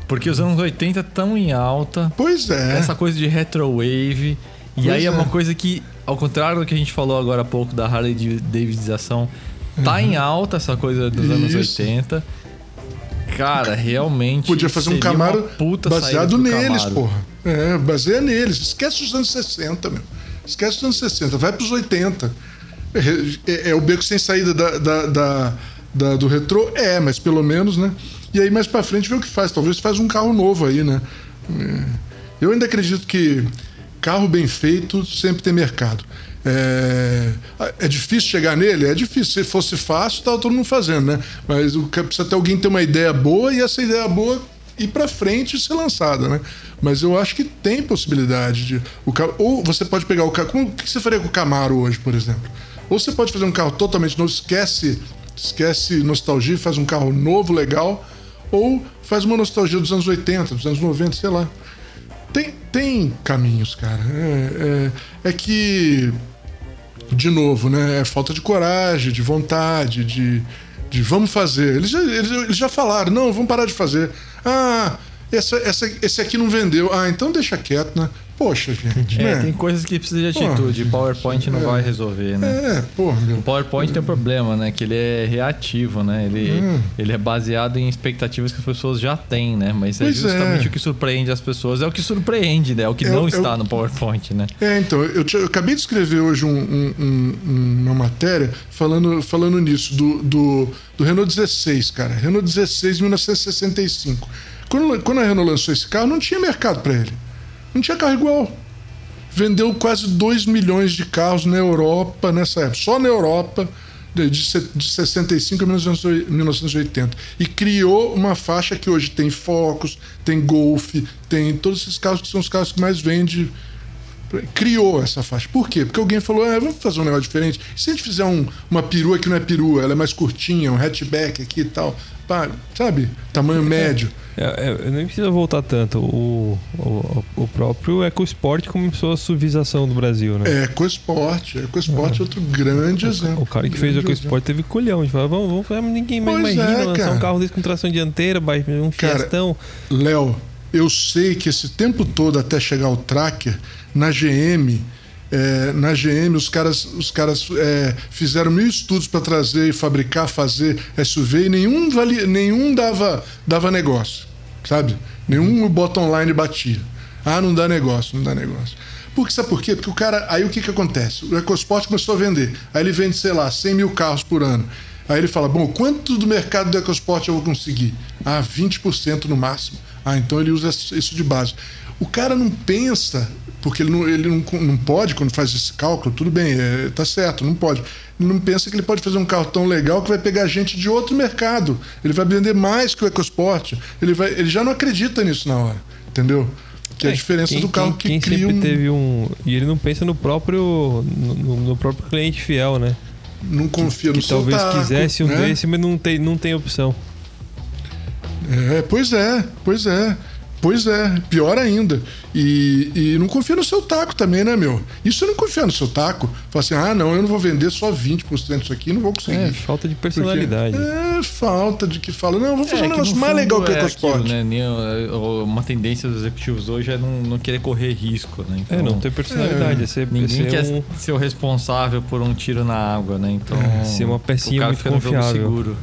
Porque os anos 80 estão em alta. Pois é. Essa coisa de retrowave. E Pois aí é. é. uma coisa que, ao contrário do que a gente falou agora há pouco da Harley Davidização, tá em alta essa coisa dos anos Uhum. Isso. 80. Cara, realmente. Podia fazer um Camaro baseado neles, Camaro. porra. É, baseia neles. Esquece os anos 60, meu. Esquece os anos 60. Vai pros 80. É, é- é o beco sem saída da, da- da- da- do retrô? É, mas pelo menos, né? E aí mais pra frente vê o que faz. Talvez faz um carro novo aí, né? É. Eu ainda acredito que carro bem feito sempre tem mercado. É, é difícil chegar nele? É difícil. Se fosse fácil, tava todo mundo fazendo, né? Mas o que- precisa ter alguém ter uma ideia boa e essa ideia boa ir pra frente e ser lançada, né? Mas eu acho que tem possibilidade de. O, ou você pode pegar o carro. como- O que você faria com o Camaro hoje, por exemplo? Ou você pode fazer um carro totalmente novo, esquece, esquece nostalgia, faz um carro novo, legal, ou faz uma nostalgia dos anos 80, dos anos 90, sei lá. Tem, tem caminhos, cara. É, é, é que, de novo, né? É falta de coragem, de vontade, de, de vamos fazer. Eles já, eles, eles já falaram, não, vamos parar de fazer. Ah, essa, essa, esse aqui não vendeu. Ah, então deixa quieto, né? Poxa, gente, É, né? tem coisas que precisa de atitude. PowerPoint não vai resolver, né? É, pô, meu. O PowerPoint tem um problema, né? Que ele é reativo, né? Ele, Hum. ele é baseado em expectativas que as pessoas já têm, né? Mas é Pois justamente é. o que surpreende as pessoas. É o que surpreende, né? É o que É, não é está o- no PowerPoint, né? É, então, eu, eu acabei de escrever hoje um- um- um- uma matéria falando, falando nisso, do, do, do Renault 16, cara. Renault 16 1965. Quando, quando a Renault lançou esse carro, não tinha mercado para ele. Não tinha carro igual. Vendeu quase 2 milhões de carros na Europa nessa época. Só na Europa, de, de se- de 65 a 1980. 1980. E criou uma faixa que hoje tem Focus, tem Golf, tem todos esses carros que são os carros que mais vendem criou essa faixa. Por quê? Porque alguém falou, ah, vamos fazer um negócio diferente. E se a gente fizer um- uma perua que não é perua, ela é mais curtinha, um hatchback aqui e tal, pá, sabe? Tamanho médio. É, é, nem precisa voltar tanto. O, o, o próprio EcoSport começou a suavização do Brasil, né? É EcoSport. EcoSport é outro grande exemplo. O cara que fez o EcoSport teve colhão de falar, vamos, vamos fazer, ninguém mais Pois imagina é, lançar cara. um carro desse com tração dianteira, um Cara, fiestão. Léo, eu sei que esse tempo todo até chegar o Tracker, na GM, é, na GM os caras, os caras é, fizeram mil estudos para trazer e fabricar, fazer SUV e nenhum, valia, nenhum dava, dava negócio, sabe? Nenhum bottom line batia. Ah, não dá negócio, não dá negócio. Porque, sabe por quê? Porque o cara. Aí o que, que acontece? O EcoSport começou a vender. Aí ele vende, sei lá, 100 mil carros por ano. Aí ele fala: bom, quanto do mercado do EcoSport eu vou conseguir? Ah, 20% no máximo. Ah, então ele usa isso de base. O cara não pensa, porque ele não, ele não, não pode, quando faz esse cálculo, tudo bem, é, tá certo, não pode. Ele não pensa que ele pode fazer um carro tão legal que vai pegar gente de outro mercado. Ele vai vender mais que o EcoSport. Ele, vai, ele já não acredita nisso na hora, entendeu? Que é, a diferença quem, do carro quem, que quem cria sempre um... teve um. E ele não pensa no próprio. no, no próprio cliente fiel, né? Não confia que, no que seu talvez taco, quisesse um né? desse, mas não tem, não tem opção. É, pois é, pois é. Pois é, pior ainda. E, e não confia no seu taco também, né, meu? Isso não confia no seu taco. Fala assim, ah, não, eu não vou vender só 20% disso aqui, não vou conseguir. É, falta de personalidade. Porque é falta de que fala, não, eu vou fazer É, um negócio mais legal que o é EcoSport. aquilo, né? Nem- é, Uma tendência dos executivos hoje é não, não querer correr risco, né? Então, É, não tem personalidade. É, ser, é Ninguém ser quer um- ser o responsável por um tiro na água, né? Então. Ser uma pecinha muito confiável. seguro.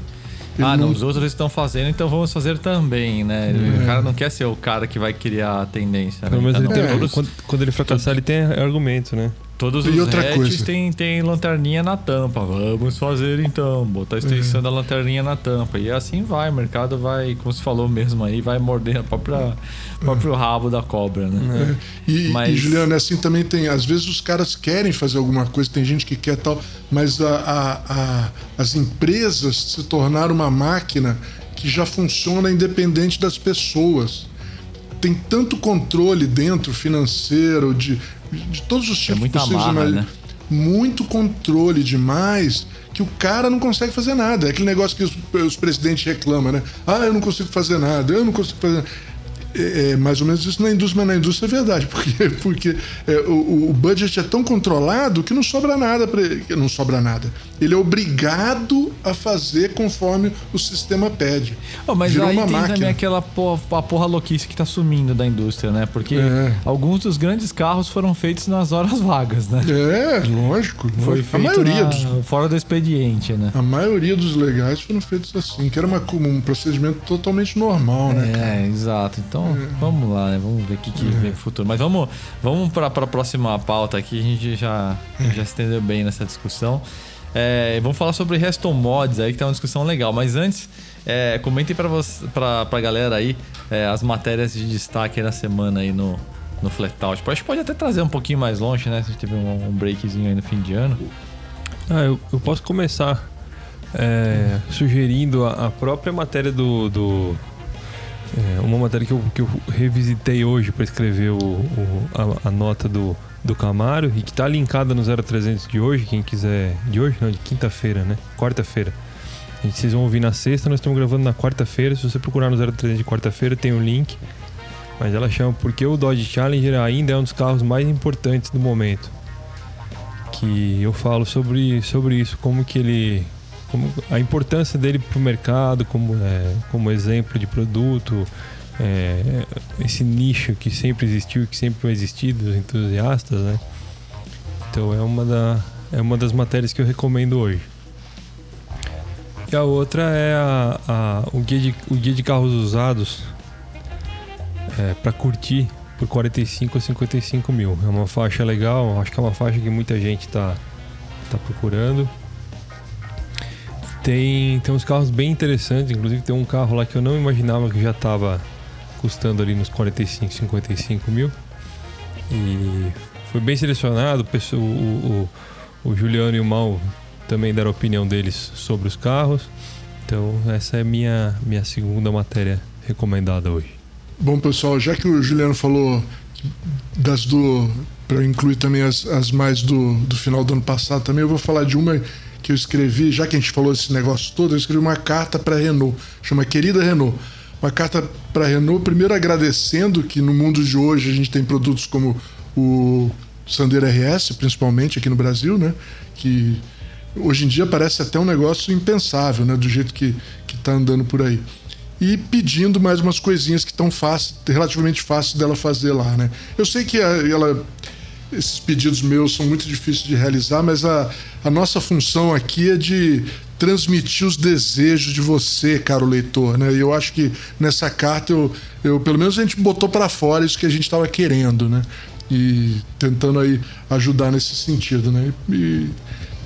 Ele ah, não, não- os outros estão fazendo, então vamos fazer também, né? É. O cara não quer ser o cara que vai criar a tendência. Né? menos ele Então, tem, todos, quando, quando ele fracassar, ele tem argumento, né? Todos E os outra hatches coisa. tem, tem lanterninha na tampa. Vamos fazer então, botar a extensão da lanterninha na tampa. E assim vai, o mercado vai, como você falou mesmo aí, vai morder o próprio, próprio rabo da cobra, né? É. E, Mas- e, Juliano, assim também tem. Às vezes os caras querem fazer alguma coisa, tem gente que quer tal, mas a- a- a- as empresas se tornaram uma máquina que já funciona independente das pessoas. Tem tanto controle dentro, financeiro, de, de todos os tipos muita possíveis, amarra, né? muito controle demais que o cara não consegue fazer nada. É aquele negócio que os, os presidentes reclamam, né? Ah, eu não consigo fazer nada, eu não consigo fazer nada. É, é mais ou menos isso na indústria, mas na indústria é verdade, porque, porque é, o, o budget é tão controlado que não sobra nada para ele. Não sobra nada. Ele é obrigado a fazer conforme o sistema pede. Oh, mas Virou aí uma tem máquina. também aquela porra, a porra louquice que tá sumindo da indústria, né? Porque É. alguns dos grandes carros foram feitos nas horas vagas, né? É, lógico. Foi a maioria na- dos fora do expediente, né? A maioria dos legais foram feitos assim, que era uma- um procedimento totalmente normal, né? cara? É, exato. Então, vamos lá, né? Vamos ver o que, que vem pro futuro. Mas vamos, vamos para a próxima pauta aqui. A gente já, já se entendeu bem nessa discussão. É, vamos falar sobre Reston Mods aí, que tá uma discussão legal. Mas antes, é, comentem para pra, galera aí é, as matérias de destaque na semana aí no, no Flatout. A gente pode até trazer um pouquinho mais longe, né? Se a gente teve um, um breakzinho aí no fim de ano. Ah, eu, eu posso começar é, sugerindo a, a própria matéria do. do- é, uma matéria que eu, que eu revisitei hoje para escrever o, o- a, a nota do, do Camaro e que está linkada no 0300 de hoje. Quem quiser. De hoje? Não, de quinta-feira, né? Quarta-feira. Vocês vão ouvir na sexta, nós estamos gravando na quarta-feira. Se você procurar no 0300 de quarta-feira, tem o link. Mas ela chama Porque o Dodge Challenger ainda é um dos carros mais importantes do momento que eu falo sobre, sobre isso, como que ele. Como a importância dele para o mercado, como, é, como exemplo de produto, é, esse nicho que sempre existiu, que sempre vai existir dos entusiastas, né? Então é uma, da, é uma das matérias que eu recomendo hoje. E a outra é a, a- o, guia de, o guia de carros usados para curtir por 45 a 55 mil. É uma faixa legal, acho que é uma faixa que muita gente está tá procurando. Tem, tem uns carros bem interessantes, inclusive tem um carro lá que eu não imaginava que já estava custando ali nos 45, 55 mil. E foi bem selecionado, o, o, o, Juliano e o Mal também deram a opinião deles sobre os carros. Então essa é minha, minha segunda matéria recomendada hoje. Bom, pessoal, já que o Juliano falou das do. para incluir também as, as mais do, do final do ano passado também, eu vou falar de uma que eu escrevi, já que a gente falou esse negócio todo, eu escrevi uma carta para a Renault, chama Querida Renault. Uma carta para a Renault, primeiro agradecendo que no mundo de hoje a gente tem produtos como o Sandero RS, principalmente aqui no Brasil, né? Que hoje em dia parece até um negócio impensável, né? Do jeito que está andando por aí e pedindo mais umas coisinhas que estão relativamente fáceis dela fazer lá, né? Eu sei que a- ela, esses pedidos meus são muito difíceis de realizar, mas a, a nossa função aqui é de transmitir os desejos de você, caro leitor, né? E eu acho que nessa carta eu, eu pelo menos a gente botou para fora isso que a gente estava querendo, né? E tentando aí ajudar nesse sentido, né? E,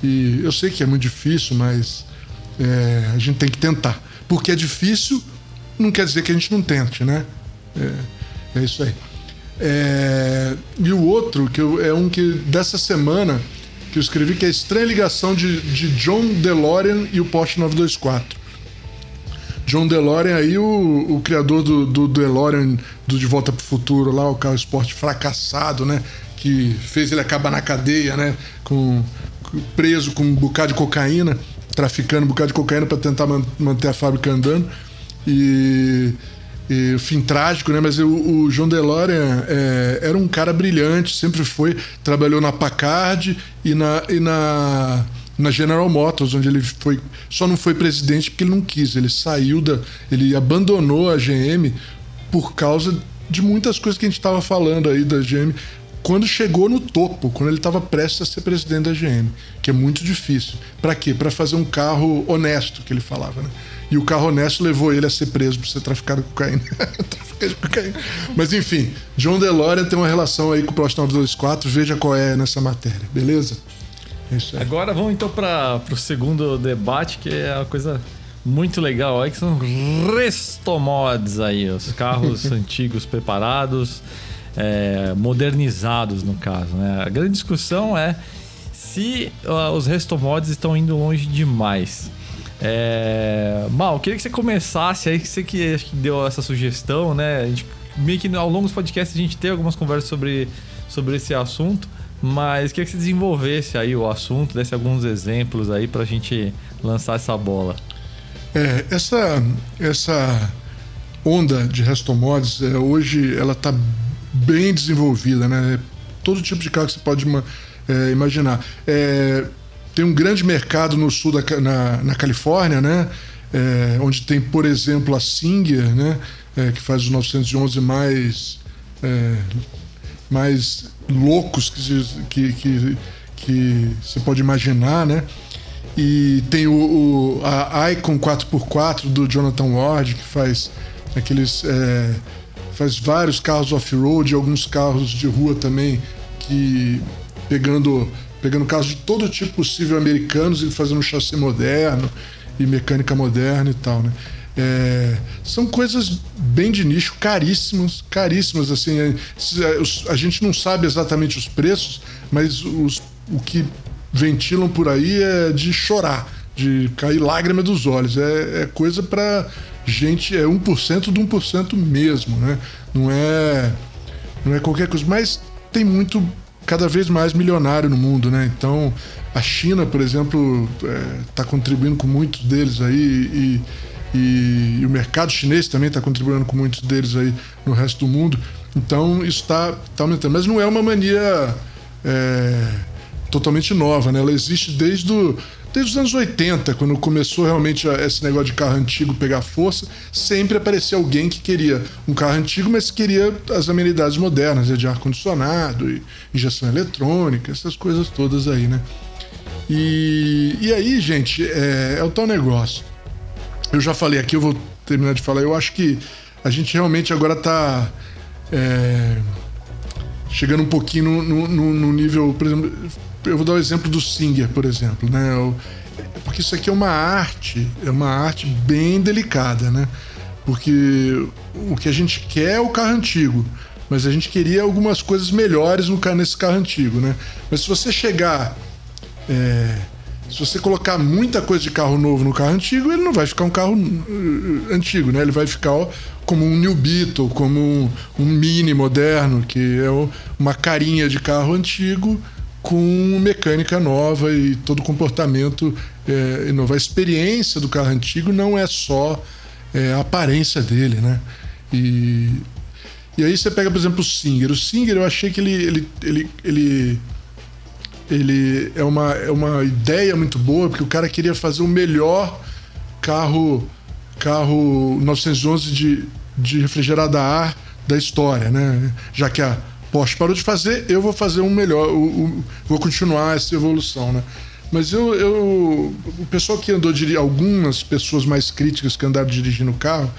e eu sei que é muito difícil, mas é, a gente tem que tentar. Porque é difícil, não quer dizer que a gente não tente, né? É, é isso aí. É, e o outro, que eu, é um que dessa semana que eu escrevi, que é a estranha ligação de, de John DeLorean e o Porsche 924. John DeLorean aí, o, o criador do, do DeLorean do De Volta para o Futuro, lá, o carro esporte fracassado, né? Que fez ele acabar na cadeia, né? Com, preso com um bocado de cocaína, traficando um bocado de cocaína para tentar man, manter a fábrica andando. E e, fim trágico, né? Mas o, o João DeLorean é, era um cara brilhante, sempre foi, trabalhou na Packard e na, e na, na General Motors, onde ele foi, só não foi presidente porque ele não quis, ele saiu da, ele abandonou a GM por causa de muitas coisas que a gente estava falando aí da GM quando chegou no topo, quando ele estava prestes a ser presidente da GM, que é muito difícil. Para quê? Para fazer um carro honesto, que ele falava, né? E o carro honesto levou ele a ser preso por ser traficado de cocaína. de cocaína. Mas enfim, John DeLorean tem uma relação aí com o Prost 924, veja qual é nessa matéria, beleza? É Agora vamos então para o segundo debate, que é uma coisa muito legal aí, que são restomods aí, os carros antigos preparados é, modernizados, no caso. Né? A grande discussão é se uh, os restomods estão indo longe demais. É... Mal, queria que você começasse aí, que você que, que deu essa sugestão, né? A gente, meio que ao longo dos podcasts a gente tem algumas conversas sobre, sobre esse assunto, mas queria que você desenvolvesse aí o assunto, desse alguns exemplos aí pra gente lançar essa bola. É, essa, essa onda de restomods, é, hoje ela tá bem desenvolvida, né? Todo tipo de carro que você pode é, imaginar. É, tem um grande mercado no sul da na, na Califórnia, né? É, onde tem, por exemplo, a Singer, né? É, que faz os 911 mais é, mais loucos que, que, que, que você pode imaginar, né? E tem o, o, a Icon 4x4 do Jonathan Ward, que faz aqueles é, faz vários carros off-road, alguns carros de rua também, que pegando, pegando carros de todo tipo possível americanos e fazendo chassi moderno e mecânica moderna e tal, né? É, são coisas bem de nicho, caríssimas, caríssimas, assim, é, é, a gente não sabe exatamente os preços, mas os, o que ventilam por aí é de chorar, de cair lágrima dos olhos, é, é coisa para gente, é 1% de 1% mesmo, né? Não é, não é qualquer coisa, mas tem muito, cada vez mais milionário no mundo, né? Então, a China, por exemplo, está é, contribuindo com muitos deles aí e, e, e o mercado chinês também está contribuindo com muitos deles aí no resto do mundo. Então, isso está tá aumentando. Mas não é uma mania é, totalmente nova, né? Ela existe desde o desde os anos 80, quando começou realmente esse negócio de carro antigo pegar força, sempre aparecia alguém que queria um carro antigo, mas queria as amenidades modernas, né, de ar-condicionado, injeção eletrônica, essas coisas todas aí, né? E, e aí, gente, é, é o tal negócio. Eu já falei aqui, eu vou terminar de falar. Eu acho que a gente realmente agora está é, chegando um pouquinho no, no, no, nível, por exemplo, eu vou dar o exemplo do Singer, por exemplo, né? Porque isso aqui é uma arte, é uma arte bem delicada, né? Porque o que a gente quer é o carro antigo, mas a gente queria algumas coisas melhores no carro, nesse carro antigo, né? Mas se você chegar. É, se você colocar muita coisa de carro novo no carro antigo, ele não vai ficar um carro uh, antigo, né? Ele vai ficar como um New Beetle, como um, um Mini moderno, que é uma carinha de carro antigo com mecânica nova e todo comportamento é, novo. A experiência do carro antigo não é só é, a aparência dele, né? E, e aí você pega, por exemplo, o Singer. O Singer eu achei que ele, ele, ele, ele, ele é, uma, é uma ideia muito boa, porque o cara queria fazer o melhor carro carro 911 de, de refrigerado a ar da história, né? Já que a Porsche parou de fazer, eu vou fazer um melhor, o, o, vou continuar essa evolução, né? Mas eu, eu o pessoal que andou de algumas pessoas mais críticas que andaram dirigindo o carro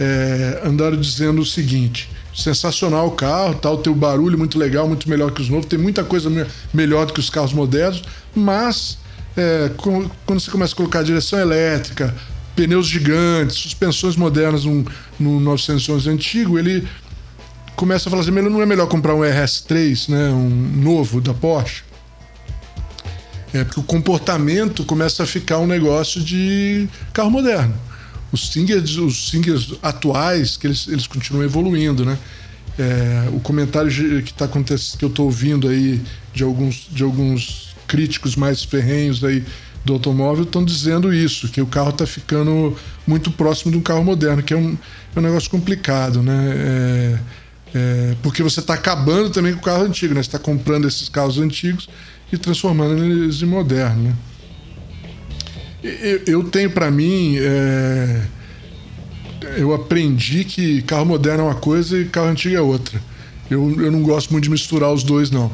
é, andaram dizendo o seguinte: sensacional o carro, tal, tem o barulho muito legal, muito melhor que os novos, tem muita coisa melhor do que os carros modernos, mas é, quando você começa a colocar direção elétrica, pneus gigantes, suspensões modernas no, no 911 antigo, ele começa a falar assim, não é melhor comprar um RS3, né, um novo da Porsche? É porque o comportamento começa a ficar um negócio de carro moderno. Os Singers, os Singers atuais, que eles, eles continuam evoluindo, né? É, o comentário que, tá acontecendo, que eu estou ouvindo aí de alguns, de alguns críticos mais ferrenhos aí do automóvel estão dizendo isso, que o carro está ficando muito próximo de um carro moderno, que é um, é um negócio complicado, né? É, é, porque você está acabando também com o carro antigo, né? Você está comprando esses carros antigos e transformando eles em moderno, né? Eu, eu tenho para mim, é, eu aprendi que carro moderno é uma coisa e carro antigo é outra. Eu, eu não gosto muito de misturar os dois, não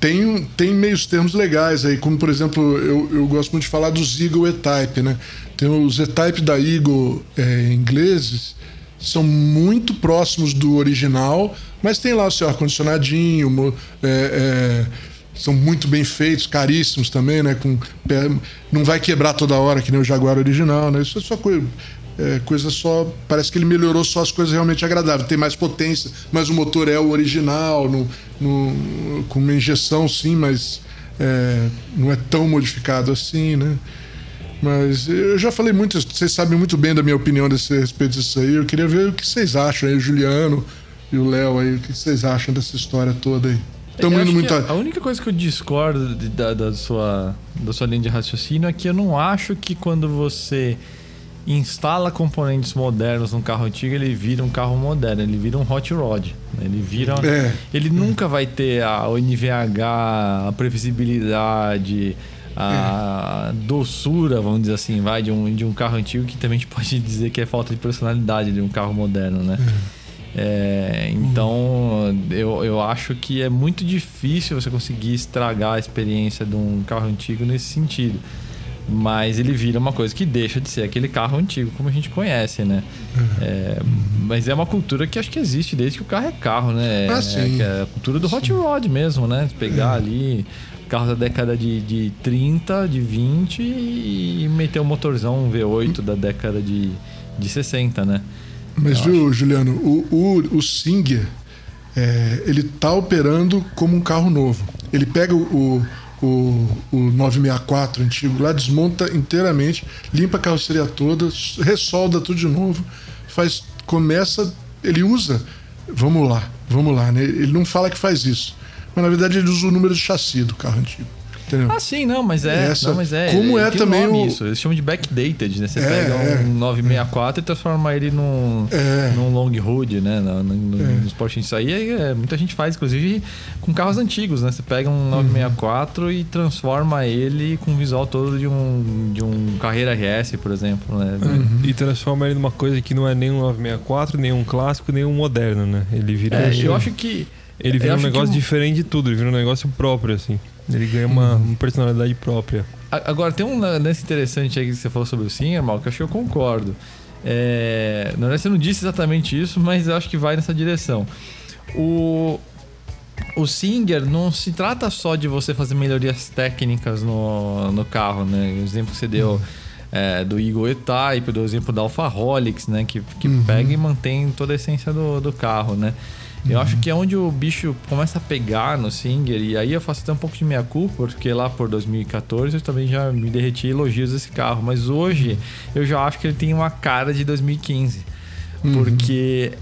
tem, tem meios termos legais aí, como por exemplo, eu, eu gosto muito de falar dos Eagle E-Type, né? Tem os E-Type da Eagle é, ingleses, são muito próximos do original, mas tem lá o seu ar-condicionadinho, é, é, são muito bem feitos, caríssimos também, né? Com, não vai quebrar toda hora que nem o Jaguar original, né? Isso é só coisa é, coisa só. Parece que ele melhorou só as coisas realmente agradáveis. Tem mais potência, mas o motor é o original, no, no com uma injeção sim, mas é, não é tão modificado assim, né? Mas eu já falei muito, vocês sabem muito bem da minha opinião desse, respeito disso aí. Eu queria ver o que vocês acham aí, o Juliano e o Léo aí, o que vocês acham dessa história toda aí. Estamos indo muito. A única coisa que eu discordo da, da, sua, da sua linha de raciocínio é que eu não acho que quando você instala componentes modernos num carro antigo, ele vira um carro moderno, ele vira um hot rod. Né? Ele vira. É. Ele nunca vai ter a, o NVH, a previsibilidade, a doçura, vamos dizer assim, vai, de um, de um carro antigo que também a gente pode dizer que é falta de personalidade de um carro moderno, né? É. É, então, eu, eu acho que é muito difícil você conseguir estragar a experiência de um carro antigo nesse sentido. Mas ele vira uma coisa que deixa de ser aquele carro antigo como a gente conhece, né? Uhum. É, mas é uma cultura que acho que existe desde que o carro é carro, né? Ah, sim. É, é a cultura do hot rod mesmo, né? Pegar é. ali carro da década de, de 30, de 20 e meter um motorzão um V8 da década de, de 60, né? Mas viu, acho. Juliano, o, o, o Singer, é, ele tá operando como um carro novo. Ele pega o, o, o 964 antigo lá, desmonta inteiramente, limpa a carroceria toda, ressolda tudo de novo, faz, começa, ele usa, vamos lá, vamos lá, né? Ele não fala que faz isso, mas na verdade ele usa o número de chassi do carro antigo. Entendeu? Ah, sim, não, mas é. Essa, não, mas é como é, é também um o... isso. Eles chamam de backdated, né? Você é, pega é, um 964 é. e transforma ele num, é. num long hood, né? No, no, no, nos Porsche. Isso aí é, muita gente faz, inclusive com carros antigos, né? Você pega um 964 uhum. e transforma ele com o visual todo de um, de um Carreira RS, por exemplo, né? Uhum. E transforma ele numa coisa que não é nem um 964, nem um clássico, nem um moderno, né? Ele vira. É, eu acho que. Ele vira um negócio que... diferente de tudo, ele vira um negócio próprio, assim. Ele ganha uma, uma personalidade própria. Agora, tem um lance interessante aí que você falou sobre o Singer, Mal, que eu acho que eu concordo. É, na verdade, você não disse exatamente isso, mas eu acho que vai nessa direção. O, o Singer não se trata só de você fazer melhorias técnicas no, no carro, né? O exemplo que você deu uhum. é, do Eagle E-Type, do exemplo da Alfa Rolix, né? Que, que uhum. pega e mantém toda a essência do, do carro, né? Eu uhum. acho que é onde o bicho começa a pegar no Singer, e aí eu faço até um pouco de minha culpa, porque lá por 2014 eu também já me derreti elogios desse carro, mas hoje eu já acho que ele tem uma cara de 2015. Uhum. Porque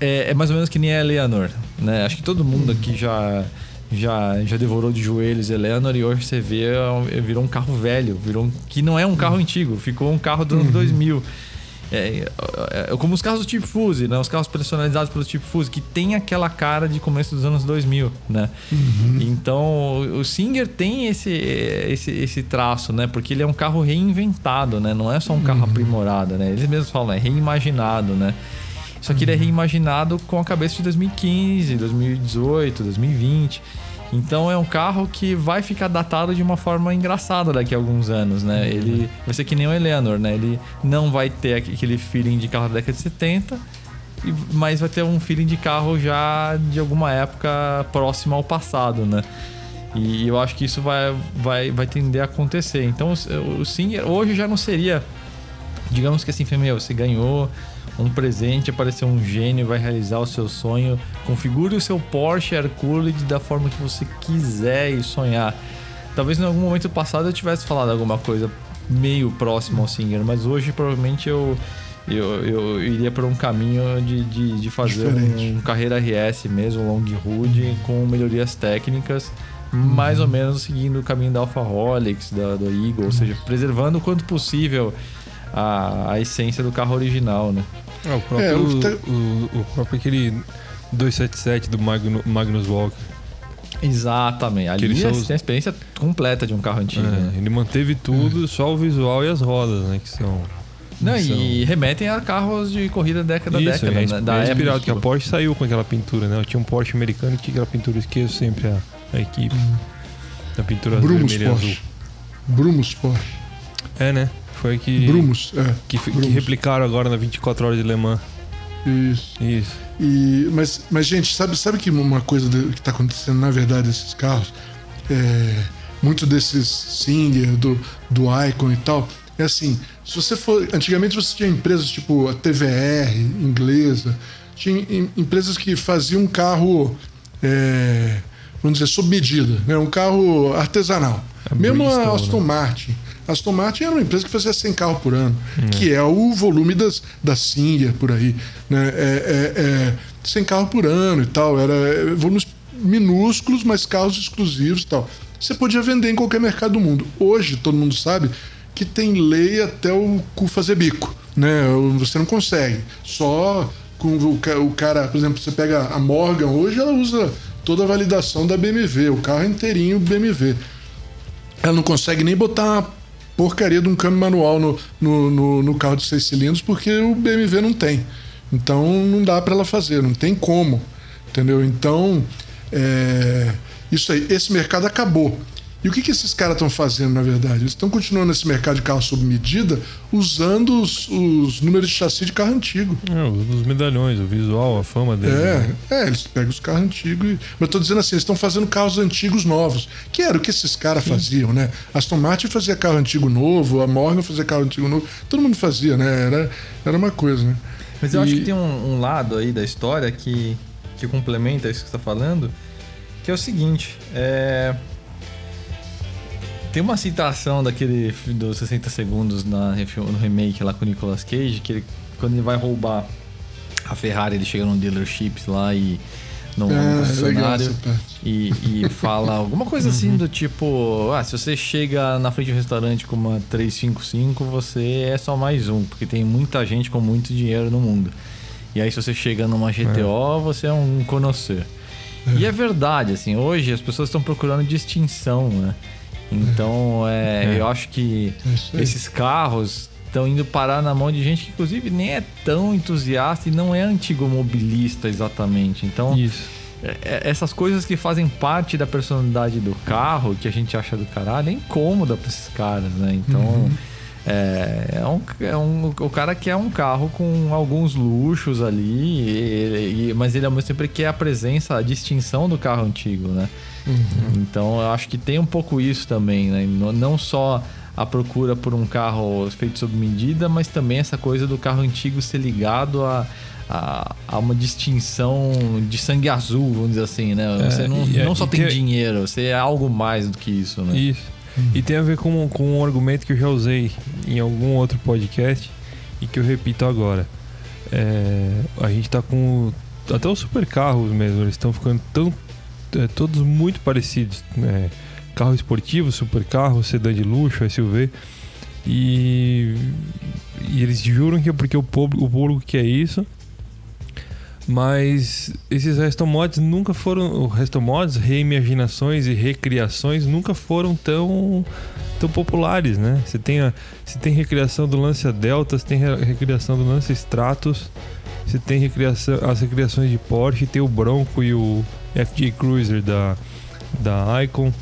é, é, mais ou menos que nem a Eleanor, né? Acho que todo mundo aqui já já, já devorou de joelhos Eleanor e hoje você vê virou um carro velho, virou um, que não é um carro uhum. antigo, ficou um carro do ano uhum. 2000. É, é, é, como os carros do tipo Fuse, né? Os carros personalizados pelo tipo Fuse, que tem aquela cara de começo dos anos 2000, né? Uhum. Então, o Singer tem esse, esse, esse traço, né? Porque ele é um carro reinventado, né? Não é só um carro uhum. aprimorado, né? Eles mesmos falam, é reimaginado, né? Só que ele é uhum. reimaginado com a cabeça de 2015, 2018, 2020. Então é um carro que vai ficar datado de uma forma engraçada daqui a alguns anos, né? Uhum. Ele vai ser que nem o Eleanor, né? Ele não vai ter aquele feeling de carro da década de 70, mas vai ter um feeling de carro já de alguma época próxima ao passado, né? E eu acho que isso vai, vai, vai tender a acontecer. Então o Singer hoje já não seria digamos que assim, meu, você ganhou um presente, apareceu um gênio, vai realizar o seu sonho. Configure o seu Porsche Hercules da forma que você quiser e sonhar. Talvez em algum momento passado eu tivesse falado alguma coisa meio próximo ao Singer, mas hoje provavelmente eu eu, eu iria por um caminho de, de, de fazer um, um, carreira RS mesmo, long hood, com melhorias técnicas, mais ou menos seguindo o caminho da Alpha Rolex, da, da Eagle, ou seja, preservando o quanto possível a, a essência do carro original, né? É, o próprio, é, o, o, o, próprio aquele 277 do Magno, Magnus Walker. Exatamente. Ali ele tem a experiência completa de um carro antigo. É, né? Ele manteve tudo, é. só o visual e as rodas, né? Que são não, e remetem a carros de corrida década Isso, década, é, né? Da é inspirado, que a Porsche saiu com aquela pintura, né? Eu tinha um Porsche americano que tinha aquela pintura, esqueço sempre a, a equipe. Uhum. A pintura Brumos vermelha Porsche. azul. Brumos Porsche. É, né? Foi que. Brumos, é. Que, Brumos. que replicaram agora na 24 horas de Le Mans. Isso. Isso. E, mas, mas, gente, sabe, sabe que uma coisa que está acontecendo, na verdade, esses carros, é, muito desses Singer, do, do Icon e tal, é assim, se você for. Antigamente você tinha empresas tipo a TVR inglesa, tinha empresas que faziam um carro, é, vamos dizer, sob medida, né? um carro artesanal. A Mesmo Bristol, a Aston né? Martin. Aston Martin era uma empresa que fazia 100 carros por ano, hum. que é o volume das, da Singer por aí. Né? É, é, é 100 carros por ano e tal. Era volumes minúsculos, mas carros exclusivos e tal. Você podia vender em qualquer mercado do mundo. Hoje, todo mundo sabe que tem lei até o cu fazer bico, né? Você não consegue. Só com o, cara, por exemplo, você pega a Morgan hoje, ela usa toda a validação da BMW, o carro inteirinho BMW. Ela não consegue nem botar uma porcaria de um câmbio manual no, no, no, no carro de seis cilindros porque o BMW não tem. Então não dá para ela fazer, não tem como, entendeu? Então é, isso aí, esse mercado acabou. E o que, que esses caras estão fazendo, na verdade? Eles estão continuando nesse mercado de carro sob medida usando os, os números de chassi de carro antigo. É, os medalhões, o visual, a fama deles. É, né? é eles pegam os carros antigos. E... Mas eu tô dizendo assim, eles estão fazendo carros antigos novos. Que era o que esses caras faziam, né? Aston Martin fazia carro antigo novo, a Morgan fazia carro antigo novo. Todo mundo fazia, né? Era, era uma coisa, né? Mas eu e... acho que tem um, um, lado aí da história que, que complementa isso que você está falando, que é o seguinte, é tem uma citação daquele dos 60 segundos na, no remake lá com o Nicolas Cage, que ele, quando ele vai roubar a Ferrari, ele chega num dealership lá e no ah, concessionário e, e fala alguma coisa assim uhum. do tipo: ah, se você chega na frente do restaurante com uma 355, você é só mais um, porque tem muita gente com muito dinheiro no mundo. E aí, se você chega numa GTO, é. você é um conhecer. É. E é verdade, assim, hoje as pessoas estão procurando distinção, né? Então, é, é. eu acho que é esses carros estão indo parar na mão de gente que, inclusive, nem é tão entusiasta e não é antigo mobilista exatamente. Então, é, é, essas coisas que fazem parte da personalidade do carro, que a gente acha do caralho, é incômoda para esses caras, né? Então. Uhum. É, é, um, é um, o cara quer um carro com alguns luxos ali, e, e, mas ele ao mesmo tempo quer a presença, a distinção do carro antigo, né? Uhum. Então eu acho que tem um pouco isso também, né? Não só a procura por um carro feito sob medida, mas também essa coisa do carro antigo ser ligado a, a, a uma distinção de sangue azul, vamos dizer assim, né? É, você não, não só tem, tem dinheiro, você é algo mais do que isso, né? Isso. E tem a ver com, com um argumento que eu já usei em algum outro podcast e que eu repito agora. É, a gente tá com. Até os supercarros mesmo, eles estão ficando tão é, todos muito parecidos. Né? Carro esportivo, supercarro, sedã de luxo, SUV. E, e eles juram que é porque o público, o público quer isso. Mas esses restomods nunca foram. Restomods, reimaginações e recriações nunca foram tão, tão populares, né? Você tem, a, você tem recriação do Lancia Delta, você tem recriação do Lancia Stratos, você tem recriação, as recriações de Porsche, tem o Bronco e o FJ Cruiser da, da Icon.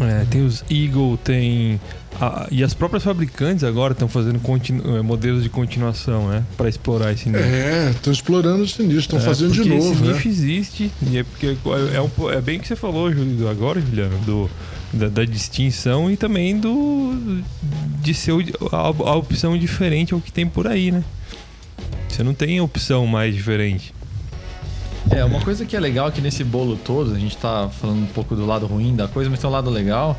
É, tem os Eagle, tem. A, e as próprias fabricantes agora estão fazendo continu, é, modelos de continuação, né? Para explorar esse nicho. É, estão explorando esse nicho, estão é, fazendo de novo. Esse né? nicho existe, e é, porque é, é, um, é bem o que você falou agora, Juliano, do, Da, da distinção e também do de ser a, a opção diferente ao que tem por aí, né? Você não tem opção mais diferente. É, uma coisa que é legal aqui nesse bolo todo, a gente tá falando um pouco do lado ruim da coisa, mas tem um lado legal,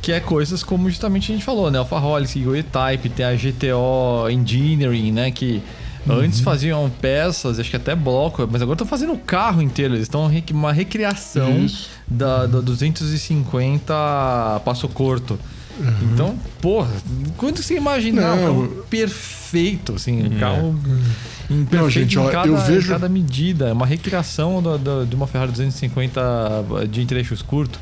que é coisas como justamente a gente falou, né? Alphaholic, E-Type, tem a GTO Engineering, né? Que uhum. antes faziam peças, acho que até bloco, mas agora estão fazendo o carro inteiro. Eles estão uma recriação da, da 250 Passo Corto. Uhum. Então, porra, quando você imaginar um carro perfeito, assim, um uhum. carro em perfeito Não, gente, ó, cada, eu vejo... cada medida, é uma recriação do, do, de uma Ferrari 250 de trechos curtos.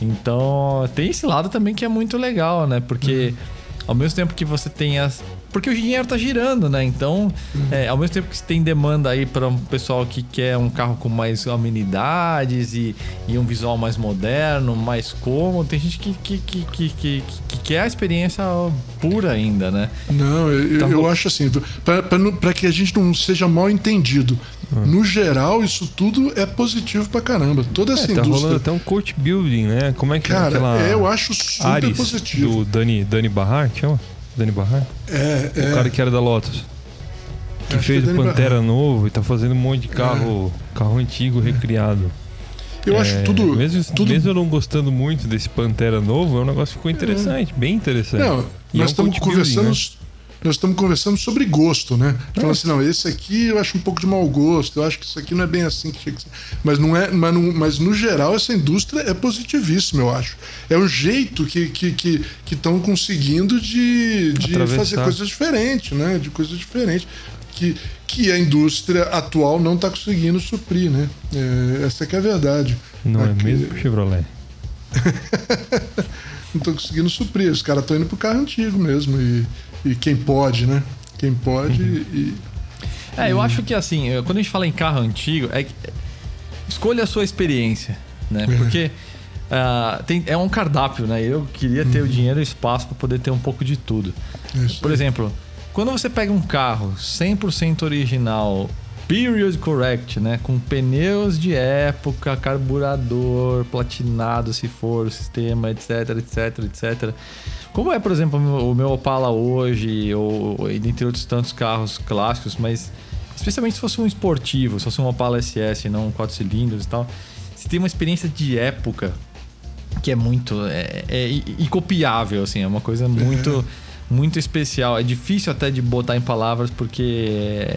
Então, tem esse lado também que é muito legal, né? Porque uhum. ao mesmo tempo que você tem as porque o dinheiro tá girando, né? Então, uhum. é, ao mesmo tempo que tem demanda aí para um pessoal que quer um carro com mais amenidades e, e um visual mais moderno, mais cômodo, tem gente que, que, que, que, que, que quer a experiência pura ainda, né? Não, eu, então, eu acho assim, para que a gente não seja mal entendido. Uhum. No geral, isso tudo é positivo pra caramba. Toda essa é, tá indústria. rolando até um coach building, né? Como é que Cara, é aquela. É, eu acho super Ares positivo. Do Dani, Dani Barrar, chama? Dani Barrar? É, é. O cara que era da Lotus. Que Acho fez que é o Pantera novo e tá fazendo um monte de carro, é. carro antigo recriado. Eu é, acho tudo mesmo, tudo. mesmo eu não gostando muito desse Pantera novo, é um negócio que ficou interessante, bem interessante. Não, e nós é um estamos conversando. Building, né? Nós estamos conversando sobre gosto, né? É. Falando assim, não, esse aqui eu acho um pouco de mau gosto, eu acho que isso aqui não é bem assim que tinha que ser. Mas, não é, mas, não, mas no geral essa indústria é positivíssima, eu acho. É o jeito que estão que, que, que conseguindo de, de fazer coisas diferentes, né? De coisas diferentes. Que, que a indústria atual não está conseguindo suprir, né? É, essa que é a verdade. Não é aqui... é mesmo Chevrolet? não estão conseguindo suprir. Os caras estão indo pro carro antigo mesmo. E, e quem pode, né? Quem pode uhum. e. É, eu acho que assim, quando a gente fala em carro antigo, é escolha a sua experiência, né? É. Porque uh, tem, é um cardápio, né? Eu queria ter uhum. o dinheiro e o espaço para poder ter um pouco de tudo. Isso. Por exemplo, quando você pega um carro 100% original, period correct, né? Com pneus de época, carburador, platinado se for o sistema, etc, etc, etc. Como é, por exemplo, o meu Opala hoje, ou entre outros tantos carros clássicos, mas especialmente se fosse um esportivo, se fosse um Opala SS, não um 4 cilindros e tal, você tem uma experiência de época que é muito. é, é incopiável, assim, é uma coisa muito. muito especial. É difícil até de botar em palavras porque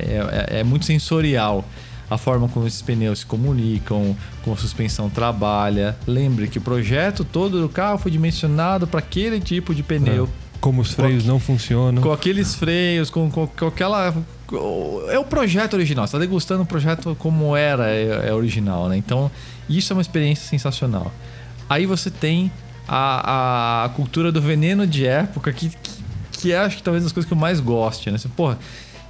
é, é, é muito sensorial a forma como esses pneus se comunicam, como a suspensão trabalha. Lembre que o projeto todo do carro foi dimensionado para aquele tipo de pneu. É. Como os freios não funcionam. Com aqueles freios, com, com, com aquela. É o projeto original. Você está degustando o projeto como era é, é, original, né? Então, isso é uma experiência sensacional. Aí você tem a, a cultura do veneno de época, que, que, que é, acho que talvez das coisas que eu mais goste, né? Você, porra,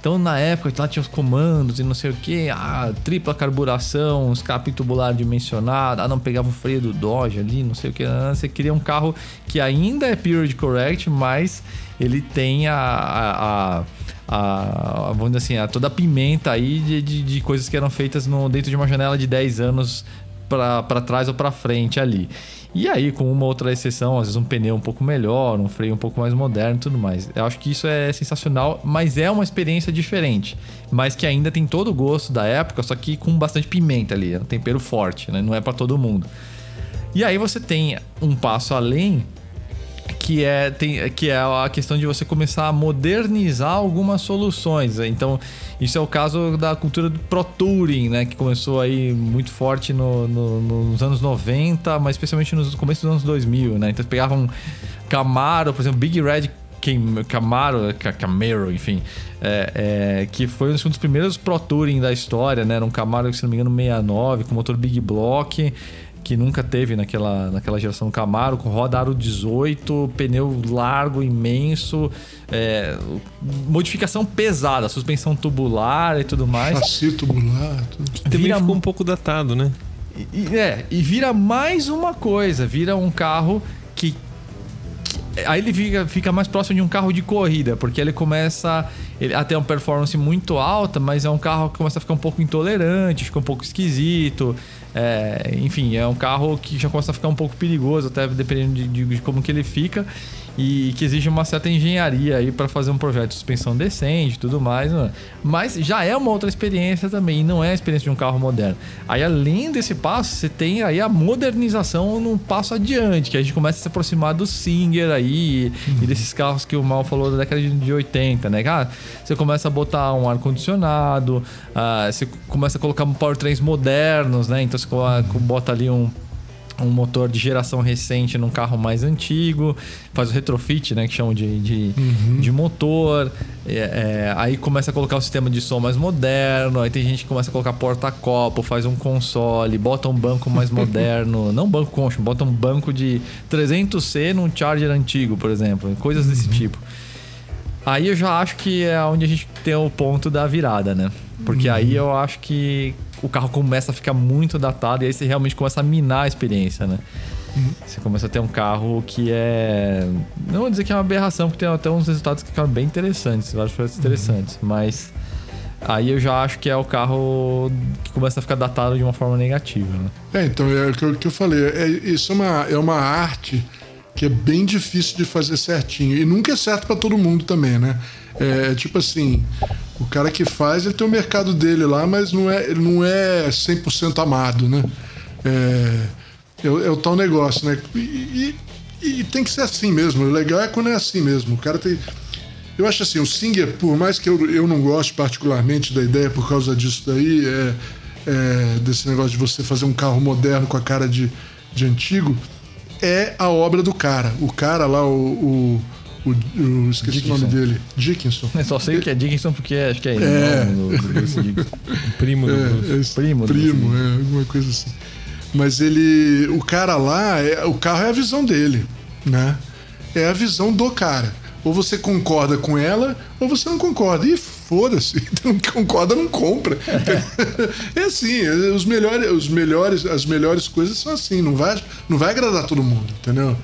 então, na época, lá tinha os comandos e não sei o que, ah, tripla carburação, escape tubular dimensionado, ah, não pegava o freio do Dodge ali, não sei o que. Ah, você queria um carro que ainda é period correct, mas ele tem a, a, a a, vamos dizer assim, a, toda a pimenta aí de, de, de, coisas que eram feitas no, dentro de uma janela de 10 anos para trás ou para frente ali. E aí, com uma outra exceção, às vezes um pneu um pouco melhor, um freio um pouco mais moderno e tudo mais. Eu acho que isso é sensacional, mas é uma experiência diferente. Mas que ainda tem todo o gosto da época, só que com bastante pimenta ali, é um tempero forte, né? Não é para todo mundo. E aí você tem um passo além que é, tem, que é a questão de você começar a modernizar algumas soluções. Então, isso é o caso da cultura do Pro Touring, né? Que começou aí muito forte no, no, nos anos 90, mas especialmente no começo dos anos 2000, né? Então, pegavam Camaro, por exemplo, Big Red Camaro, Camaro, enfim, é, é, que foi um dos primeiros Pro Touring da história, né? Era um Camaro, se não me engano, 69, com motor Big Block que nunca teve naquela, naquela geração Camaro, com roda aro 18, pneu largo, imenso, é, modificação pesada, suspensão tubular e tudo mais. Chassi tubular. Tudo. Também vira, ficou um pouco datado, né? E, é, e vira mais uma coisa, vira um carro que aí ele fica, fica mais próximo de um carro de corrida, porque ele começa ele, a ter uma performance muito alta, mas é um carro que começa a ficar um pouco intolerante, fica um pouco esquisito. É, enfim, é um carro que já começa a ficar um pouco perigoso, até dependendo de, de, de como que ele fica e que exige uma certa engenharia aí para fazer um projeto de suspensão decente e tudo mais, né? mas já é uma outra experiência também, não é a experiência de um carro moderno. Aí além desse passo, você tem aí a modernização num passo adiante, que a gente começa a se aproximar do Singer aí uhum. e desses carros que o Mal falou da década de 80, né? Ah, você começa a botar um ar condicionado, ah, você começa a colocar powertrains modernos, né? Então você bota ali um um motor de geração recente num carro mais antigo, faz o retrofit, né, que chamam de, de, uhum. de motor. É, é, aí começa a colocar o sistema de som mais moderno. Aí tem gente que começa a colocar porta-copo, faz um console, bota um banco mais moderno. não banco concho, bota um banco de 300C num Charger antigo, por exemplo. Coisas desse uhum. tipo. Aí eu já acho que é onde a gente tem o ponto da virada, né? Porque uhum. aí eu acho que o carro começa a ficar muito datado e aí você realmente começa a minar a experiência, né? Uhum. Você começa a ter um carro que é. Não vou dizer que é uma aberração, porque tem até uns resultados que ficaram bem interessantes, vários projetos uhum. interessantes, mas aí eu já acho que é o carro que começa a ficar datado de uma forma negativa, né? É, então é o que eu, que eu falei. É, isso é uma, é uma arte que é bem difícil de fazer certinho. E nunca é certo para todo mundo também, né? É tipo assim, o cara que faz, ele tem o mercado dele lá, mas não é, ele não é 100% amado, né? É, é, é, o tal negócio, né? E, e, e, tem que ser assim mesmo. O legal é quando é assim mesmo. O cara tem. Eu acho assim, o Singer, por mais que eu, eu não goste particularmente da ideia por causa disso daí, é, é, desse negócio de você fazer um carro moderno com a cara de, de antigo, é a obra do cara. O cara lá, o, o o, o esqueci Dickinson. o nome dele. Dickinson. Eu só sei o que é Dickinson porque acho que é ele. É. primo do é, é, primo, primo é, alguma coisa assim. Mas ele. O cara lá, é, o carro é a visão dele, né? É a visão do cara. Ou você concorda com ela, ou você não concorda. E foda-se. Não concorda, não compra. é assim, os melhores, os melhores, as melhores coisas são assim. Não vai, não vai agradar todo mundo, entendeu?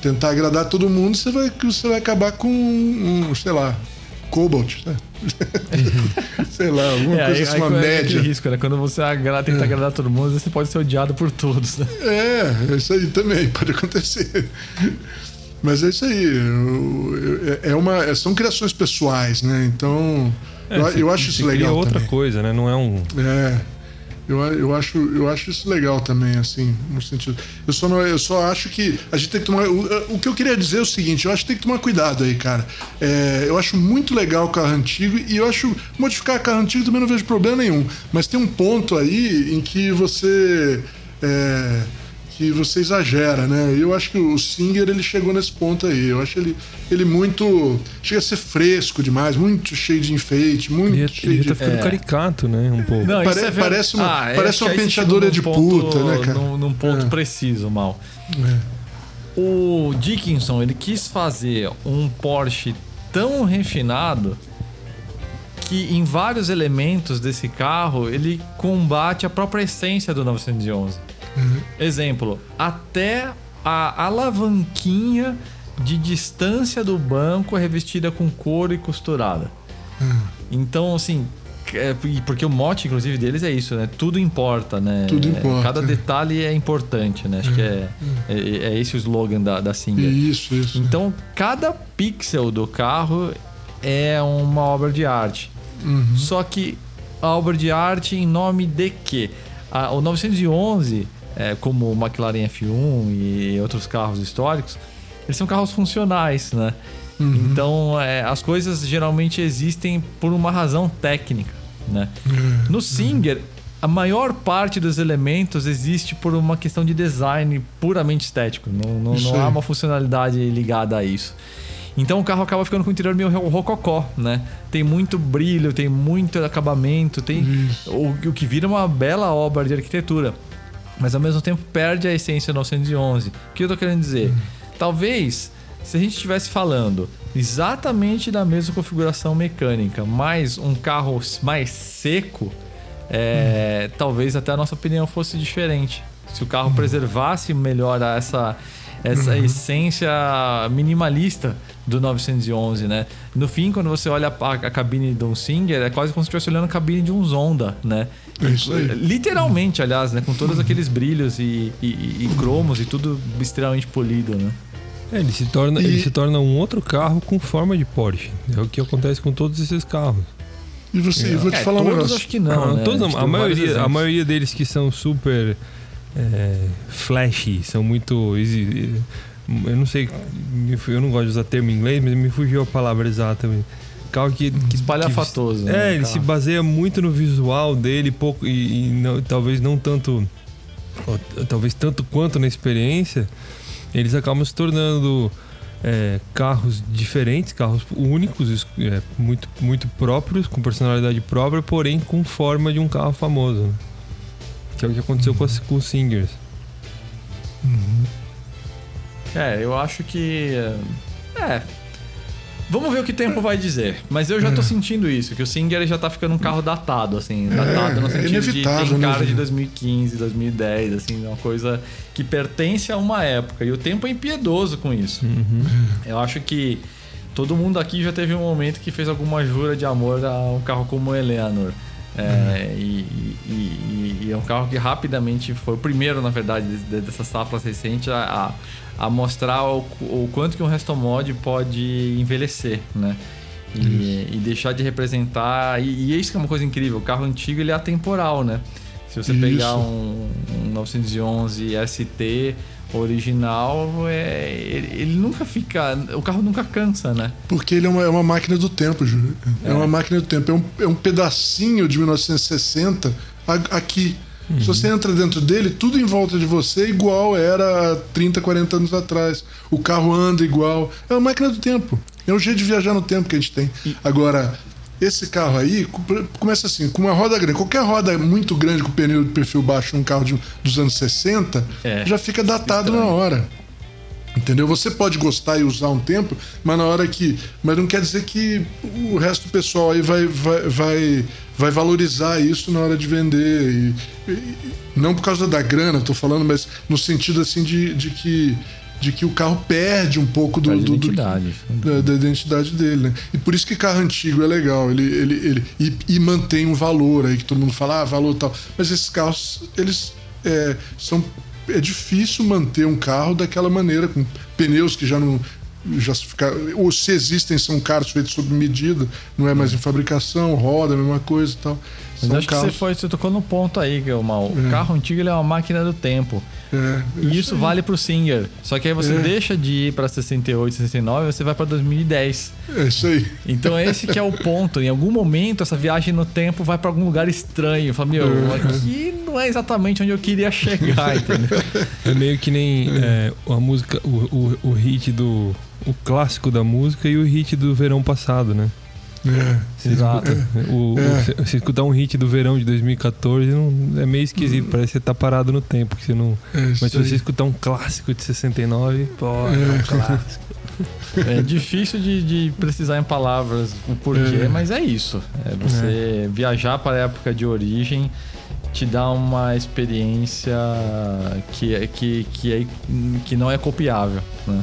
tentar agradar todo mundo, você vai, você vai acabar com um, sei lá, Cobalt, né? sei lá, alguma é, coisa assim, uma é média. risco, né? Quando você agrada, tenta é. agradar todo mundo, você pode ser odiado por todos, né? É, isso aí também pode acontecer. Mas é isso aí. É uma, são criações pessoais, né? Então, é, eu, eu acho isso legal. Outra também. coisa, né? Não é um. É. Eu, eu, acho, eu acho isso legal também, assim, no sentido. Eu só, não, eu só acho que a gente tem que tomar. O, o que eu queria dizer é o seguinte: eu acho que tem que tomar cuidado aí, cara. É, eu acho muito legal o carro antigo e eu acho modificar carro antigo também não vejo problema nenhum. Mas tem um ponto aí em que você. É, que você exagera, né? Eu acho que o Singer ele chegou nesse ponto aí. Eu acho ele, ele muito. chega a ser fresco demais, muito cheio de enfeite, muito ele, cheio ele de. Tá ficando é. caricato, né? Um pouco. Não, Pare, é parece uma, ah, parece uma penteadora de ponto, puta, né, cara? Num, num ponto é. preciso, mal. É. O Dickinson, ele quis fazer um Porsche tão refinado que em vários elementos desse carro ele combate a própria essência do 911. Uhum. Exemplo, até a alavanquinha de distância do banco é revestida com couro e costurada. Uhum. Então, assim, é, porque o mote, inclusive, deles é isso, né? Tudo importa, né? Tudo importa. Cada detalhe é importante, né? Acho que é, é, é, esse o slogan da, da Singer. Isso, isso. Então, cada pixel do carro é uma obra de arte. Uhum. Só que a obra de arte em nome de quê? A, o 911 é, como o McLaren F1 e outros carros históricos, eles são carros funcionais, né? Uhum. Então, é, as coisas geralmente existem por uma razão técnica, né? Uhum. No Singer, a maior parte dos elementos existe por uma questão de design puramente estético. Não, não, não há uma funcionalidade ligada a isso. Então o carro acaba ficando com o interior meio rococó, né? Tem muito brilho, tem muito acabamento, tem o, o que vira uma bela obra de arquitetura mas ao mesmo tempo perde a essência 911. O que eu tô querendo dizer? Talvez se a gente estivesse falando exatamente da mesma configuração mecânica, mas um carro mais seco, é, hum. talvez até a nossa opinião fosse diferente. Se o carro hum. preservasse melhor essa essa Uhum. essência minimalista do 911, né? No fim, quando você olha a, a cabine de um Singer, é quase como se estivesse olhando a cabine de um Zonda, né? É isso aí. Literalmente, aliás, né? Com todos aqueles brilhos e, e- e- cromos e tudo extremamente polido, né? É, ele se torna, E- ele se torna um outro carro com forma de Porsche. É o que acontece com todos esses carros. E você, eu vou te É, falar um todos negócio. acho que não, né? todos, A a, maioria, a maioria deles que são super é, flashy, são muito. Eu não sei, eu não gosto de usar termo em inglês, mas me fugiu a palavra exata. Carro que, que Espalhafatoso. que- né, É, ele se baseia muito no visual dele, pouco e, e não- talvez não tanto, ou talvez tanto quanto na experiência. Eles acabam se tornando é, carros diferentes, carros únicos, é, muito, muito próprios, com personalidade própria, porém com forma de um carro famoso. né? Que é o que aconteceu com, as- com os Singers. É, eu acho que. É. Vamos ver o que o tempo vai dizer. Mas eu já tô sentindo isso, que o Singer já tá ficando um carro datado, assim. Datado no é sentido de tem né, cara de gente? 2015, 2010, assim, uma coisa que pertence a uma época. E o tempo é impiedoso com isso. Eu acho que todo mundo aqui já teve um momento que fez alguma jura de amor a um carro como o Eleanor. É, e, e- e- e é um carro que rapidamente foi o primeiro, na verdade, de- dessas safras recentes a, a, a mostrar o, o quanto que um resto mod pode envelhecer, né? E, e deixar de representar. E, e isso que é uma coisa incrível: o carro antigo ele é atemporal, né? Se você Isso. pegar um, um 911 ST original, é, ele, ele nunca fica. O carro nunca cansa, né? Porque ele é uma, é uma máquina do tempo, Júlio. É. uma máquina do tempo. É um, é um pedacinho de 1960 a- aqui. Se você entra dentro dele, tudo em volta de você é igual era há 30, 40 anos atrás. O carro anda igual. É uma máquina do tempo. É um jeito de viajar no tempo que a gente tem. Agora, esse carro aí co- começa assim, com uma roda grande. Qualquer roda muito grande com pneu de perfil baixo num carro de- dos anos 60 É, já fica datado na hora. Entendeu? Você pode gostar e usar um tempo, mas na hora que. Mas não quer dizer que o resto do pessoal aí vai, vai, vai, vai valorizar isso na hora de vender. E, e- não por causa da grana, tô falando, mas no sentido assim de, de que. De que o carro perde um pouco do, do- do- da, da identidade dele, né? E por isso que carro antigo é legal, ele, ele, ele e, e mantém um valor aí que todo mundo fala, ah, valor tal. Mas esses carros, eles é, são é difícil manter um carro daquela maneira com pneus que já não já ou se existem são carros feitos sob medida, não é mais em fabricação, roda, a mesma coisa e tal. Mas São acho que carros, você, foi, você tocou no ponto aí, que é uma- o É. carro antigo ele é uma máquina do tempo. é, E isso aí. vale pro Singer. Só que aí você É. deixa de ir pra 68, 69 e você vai pra 2010. É isso aí. Então esse que é o ponto. Em algum momento essa viagem no tempo vai pra algum lugar estranho. Fala, meu, aqui não é exatamente onde eu queria chegar, entendeu? É meio que nem é, a música, o, o, o hit do. O clássico da música e o hit do verão passado, né? É. Você Exato. escuta- o- o- É. se- se escutar um hit do verão de 2014 não, é meio esquisito, parece que você tá parado no tempo. Que você não, É mas se você escutar um clássico de 69, pô, é um clássico. É difícil de, de precisar em palavras o porquê, É. mas é isso. É você viajar para a época de origem te dá uma experiência que, é- que, que, é, que não é copiável. Né?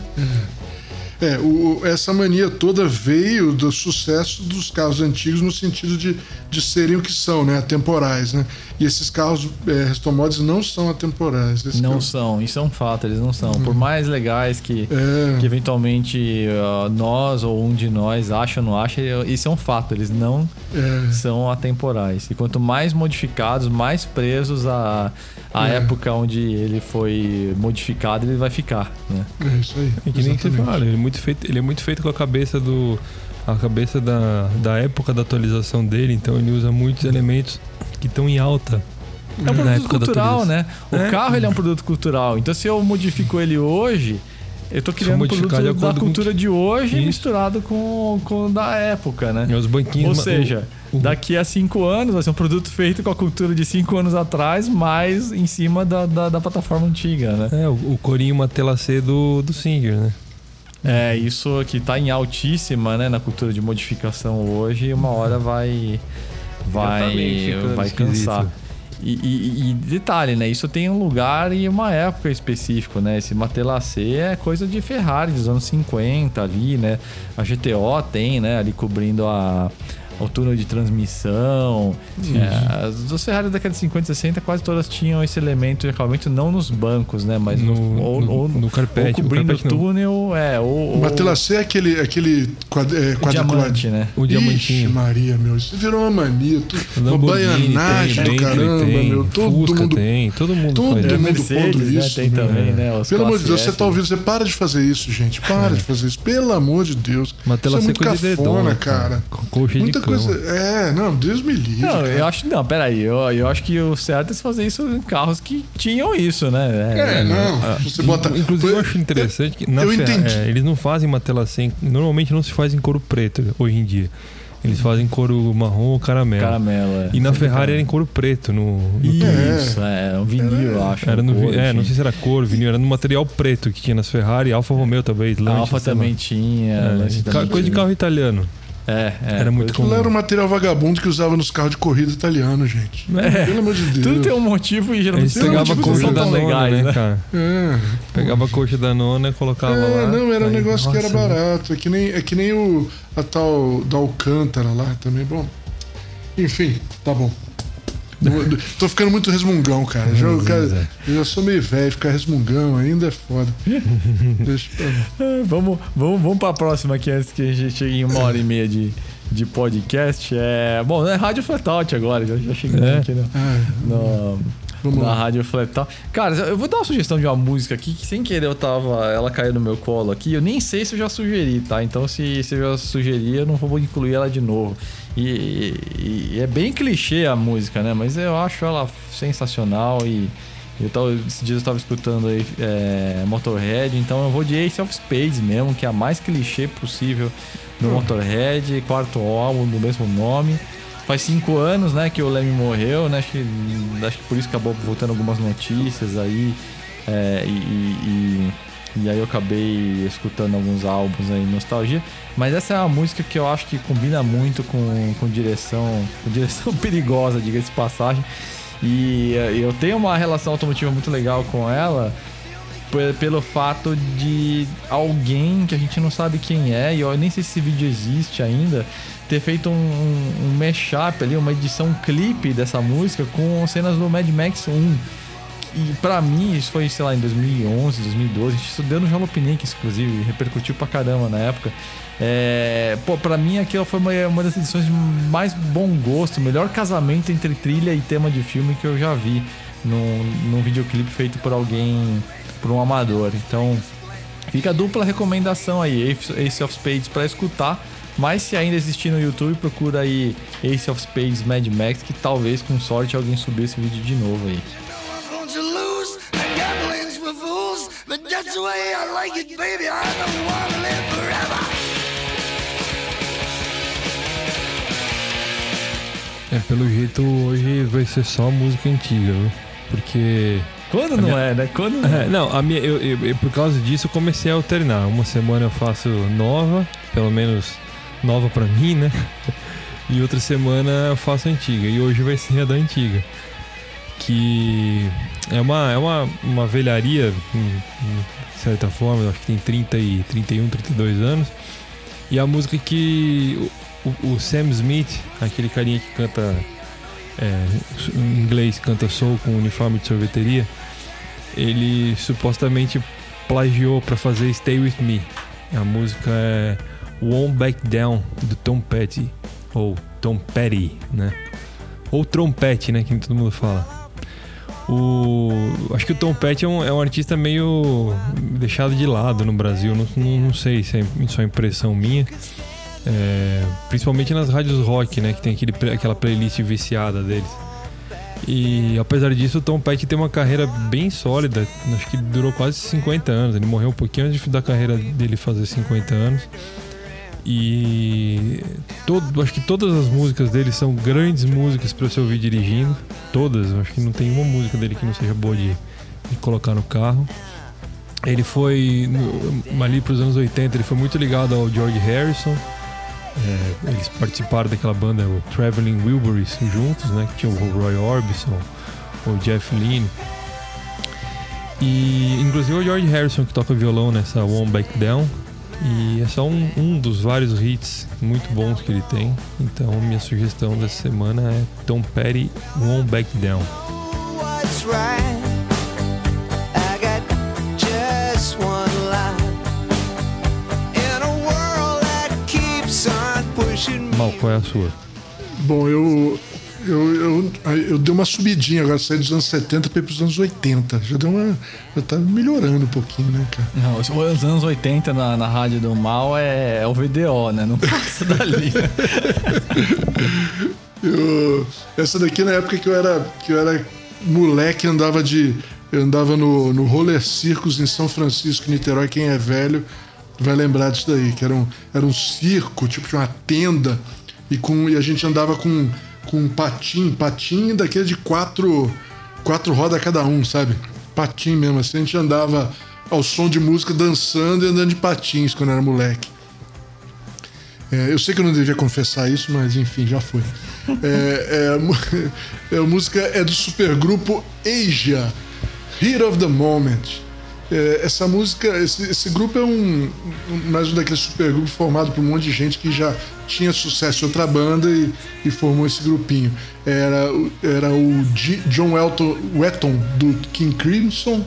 É, o- essa mania toda veio do sucesso dos carros antigos no sentido de, de serem o que são, né? Atemporais, né? E esses carros é, restomods não são atemporais. Esse Não carro- são, isso é um fato, eles não são. Por mais legais que, É, que eventualmente uh, nós ou um de nós acha ou não acha, isso é um fato, eles não é, são atemporais. E quanto mais modificados, mais presos à, à É. época onde ele foi modificado, ele vai ficar. Né? é isso aí. É que nem você fala, ele é muito feito, ele é muito feito com a cabeça do. A cabeça da, da época da atualização dele, então ele usa muitos elementos que estão em alta. É um produto cultural, né? O É. carro ele é um produto cultural. Então se eu modifico ele hoje, eu tô criando um produto da com cultura que- de hoje Isso. misturado com, com o da época, né? E os banquinhos. Ou seja, o- daqui a cinco anos vai ser um produto feito com a cultura de cinco anos atrás, mas em cima da, da, da plataforma antiga, né? É, o, o corinho Matela C do, do Singer, né? É, isso que tá em altíssima, né, na cultura de modificação hoje, uma hora vai vai vai esquisito. cansar. e, e, e, detalhe, né? Isso tem um lugar e uma época específico, né? Esse Matelacê é coisa de Ferrari dos anos 50 ali, né? A GTO tem, né? Ali cobrindo a o túnel de transmissão. É, as dos Ferrari da década de 50 e 60 quase todas tinham esse elemento de acabamento, não nos bancos, né? Mas no, ou, no, ou, no carpete. ou cobrindo carpete o túnel, é. Ou, o Matelacê é aquele, aquele quadr, é, diamante, né? O diamantinho. Ixi, Maria, meu, isso virou uma mania. Tu, uma baianagem tem, do caramba, tem, meu. Todo Fusca mundo. tem, todo mundo Todo faz. É, mundo Mercedes, pondo né? isso. Tem também, né? Os Pelo amor de Deus, você S, tá ouvindo, você para de fazer isso, gente. Para de fazer isso. Pelo amor de Deus. Uma tela isso é muito cafona, dedão, cara. Muita. Coisa. É, não, Deus me livre. Não, cara. eu acho. Não, peraí. Eu, eu acho que o certo é se fazer isso em carros que tinham isso, né? É, não. Você bota. Inclusive, eu acho interessante que na eu entendi. é, eles não fazem uma tela sem. Normalmente não se faz em couro preto hoje em dia. Eles fazem couro marrom ou caramelo. Caramelo. é. E na Ferrari era em couro preto. No, no Isso, é. Um vinil, eu acho. Era no, cor, é, não sei se era cor, vinil, era no material preto que tinha nas Ferrari, Alfa Romeo talvez, Alfa também tinha. É, também coisa de tinha. carro italiano. É, é. Era muito coisa- comum. Aquilo era um material vagabundo que usava nos carros de corrida italiano, gente. É. Pelo amor de Deus. Tudo tem um motivo e geralmente Eles os pegavam a motivos não coxa da nona, legais, né, né? cara? É. Pegava a coxa da nona e colocava lá. É, não, era um negócio que era nossa, barato. É que nem, é que nem o, a tal da Alcântara lá também. Bom, enfim, tá bom. Tô ficando muito resmungão, cara. Já, cara, Zé. eu já sou meio velho, ficar resmungão ainda é foda. Deixa pra. É, Vamos, vamos, vamos pra próxima aqui antes que a gente chegue em uma hora e meia de, de podcast. É, bom, é Rádio Flatout agora, já, já chegamos É. aqui no, Ah, no- vamos na lá. Rádio Flatout. Cara, eu vou dar uma sugestão de uma música aqui que sem querer eu tava. Ela caiu no meu colo aqui. Eu nem sei se eu já sugeri, tá? Então se, se eu já sugeri, eu não vou incluir ela de novo. E, e- e é bem clichê a música, né? Mas eu acho ela sensacional e. Eu tava, esses dias eu tava escutando aí é, Motorhead, então eu vou de Ace of Spades mesmo, que é a mais clichê possível no Motorhead, quarto álbum do mesmo nome. Faz cinco anos, né, que o Leme morreu, né? Acho que, acho que por isso acabou voltando algumas notícias aí. é, e, e- e aí eu acabei escutando alguns álbuns aí, nostalgia. Mas essa é uma música que eu acho que combina muito com, com direção. Com direção perigosa, diga-se de passagem. E eh, eu tenho uma relação automotiva muito legal com ela pelo fato de alguém que a gente não sabe quem é, e eu nem sei se esse vídeo existe ainda, ter feito um, um, um mashup ali, uma edição clipe dessa música com cenas do Mad Max 1. E pra mim, isso foi, sei lá, em 2011, 2012. A gente estudou no Jalopnik, inclusive, repercutiu pra caramba na época. É, pô, pra mim aquilo foi uma, uma das edições de mais bom gosto, melhor casamento entre trilha e tema de filme que eu já vi num, num videoclipe feito por alguém, por um amador. Então, fica a dupla recomendação aí, Ace- of Spades pra escutar. Mas se ainda existir no YouTube, procura aí Ace of Spades Mad Max, que talvez com sorte alguém subir esse vídeo de novo aí. É, pelo jeito hoje vai ser só música antiga, viu? Porque. Quando não é, né? Quando não É, não, a minha, eu, eu- eu- por causa disso eu comecei a alternar. Uma semana eu faço nova, pelo menos nova pra mim, né? E outra semana eu faço antiga. E hoje vai ser a da antiga. Que é uma, é uma, uma velharia, hum, hum, de certa forma, acho que tem 30 e 31, 32 anos. E a música que o- o Sam Smith, aquele carinha que canta é, em inglês, canta soul com uniforme de sorveteria, ele supostamente plagiou pra fazer Stay With Me. A música é Won't Back Down, do Tom Petty. Ou Tom Petty, né? Ou trompete, né? Que todo mundo fala. O... Acho que o Tom Petty é um, é um artista meio deixado de lado no Brasil. Não, não, não sei se é só impressão minha. É, principalmente nas rádios rock, né? Que tem aquele, aquela playlist viciada deles. E apesar disso, o Tom Petty tem uma carreira bem sólida. Acho que durou quase 50 anos. Ele morreu um pouquinho antes da carreira dele fazer 50 anos. E todo, acho que todas as músicas dele são grandes músicas para você ouvir dirigindo. Todas. Acho que não tem uma música dele que não seja boa de, de colocar no carro. Ele foi no- ali para os anos 80. Ele foi muito ligado ao George Harrison. É, eles participaram daquela banda, o Traveling Wilburys, juntos, né? Que tinha o Roy Orbison, o Jeff Lynne. E inclusive o George Harrison que toca violão nessa One Back Down. E é só um, um dos vários hits muito bons que ele tem. Então minha sugestão dessa semana é Tom Petty One Back Down. Mal, qual é a sua? Bom, eu, eu, eu, eu dei uma subidinha agora, saí dos anos 70 para ir pros anos 80. Já deu uma. Já tá melhorando um pouquinho, né, cara? Não, os- os anos 80 na, na rádio do mal é, é o VDO, né? Não passa dali. né? Eu, essa daqui na época que eu era, que eu era moleque, andava de. Eu andava no, no Roller Circus em São Francisco, Niterói. Quem é velho vai lembrar disso daí, que era um, era um circo, tipo de uma tenda, e, com, e a gente andava com, com um patim, patim daquele de quatro, quatro rodas cada um, sabe? Patim mesmo, assim, a gente andava ao som de música, dançando e andando de patins quando era moleque. É, eu sei que eu não devia confessar isso, mas enfim, já foi. É, é, é, a música é do supergrupo Asia, Heat of the Moment. É, essa música, esse, esse grupo é um, um- mais um daqueles supergrupos formado por um monte de gente que já tinha sucesso em outra banda e, e formou esse grupinho. Era, era o G- John Elton, Wetton do King Crimson,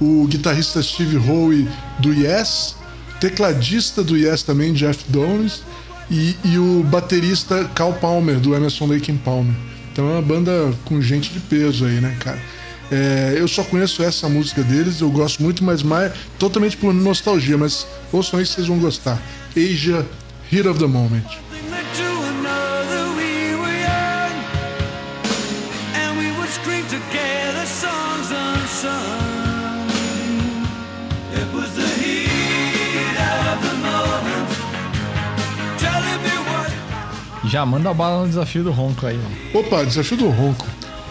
o guitarrista Steve Howe do Yes, tecladista do Yes também, Jeff Downes, e, e o baterista Cal Palmer, do Emerson Lake and Palmer. Então é uma banda com gente de peso aí, né, cara? É, eu só conheço essa música deles, eu gosto muito, mas mais totalmente por nostalgia, mas ouçam aí que vocês vão gostar. Asia, Heat of the Moment. Já manda a bala no desafio do ronco aí, ó. Opa, desafio do ronco.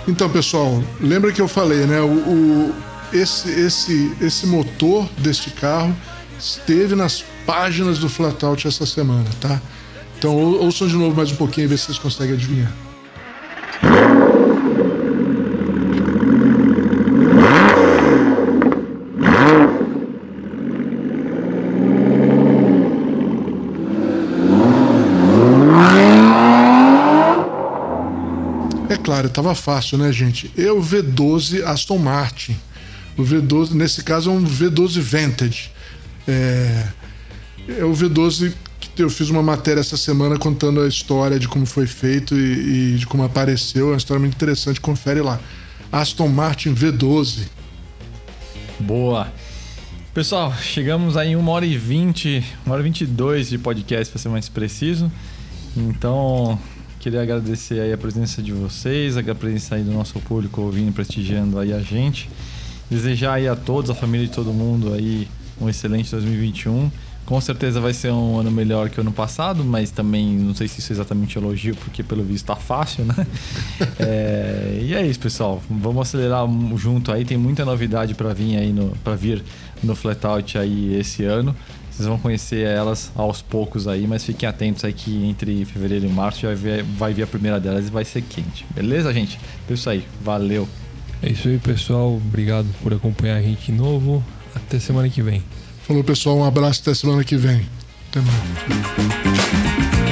Então, pessoal, lembra que eu falei, né? O, o- esse, esse, esse motor deste carro esteve nas páginas do Flatout essa semana, tá? Então ou- ouçam de novo mais um pouquinho e ver se vocês conseguem adivinhar. Estava fácil, né, gente? O V12 Aston Martin. O V12, nesse caso, é um V12 Vantage. É, é o V12 que eu fiz uma matéria essa semana contando a história de como foi feito e, e de como apareceu. É uma história muito interessante, confere lá. Aston Martin V12. Boa. Pessoal, chegamos aí em 1 hora e 20, 1 hora e 22 de podcast, para ser mais preciso. Então, queria agradecer aí a presença de vocês, a presença aí do nosso público ouvindo, prestigiando aí a gente. Desejar aí a todos, a família de todo mundo aí, um excelente 2021. Com certeza vai ser um ano melhor que o ano passado, mas também não sei se isso é exatamente elogio, porque pelo visto tá fácil, né? É, e é isso, pessoal. Vamos acelerar junto aí. Tem muita novidade para vir aí no, para vir no Flatout aí esse ano. Vocês vão conhecer elas aos poucos aí, mas fiquem atentos aí que entre fevereiro e março já vai, vai vir a primeira delas e vai ser quente. Beleza, gente? Então é isso aí. Valeu. É isso aí, pessoal. Obrigado por acompanhar a gente de novo. Até semana que vem. Falou, pessoal. Um abraço até semana que vem. Até mais.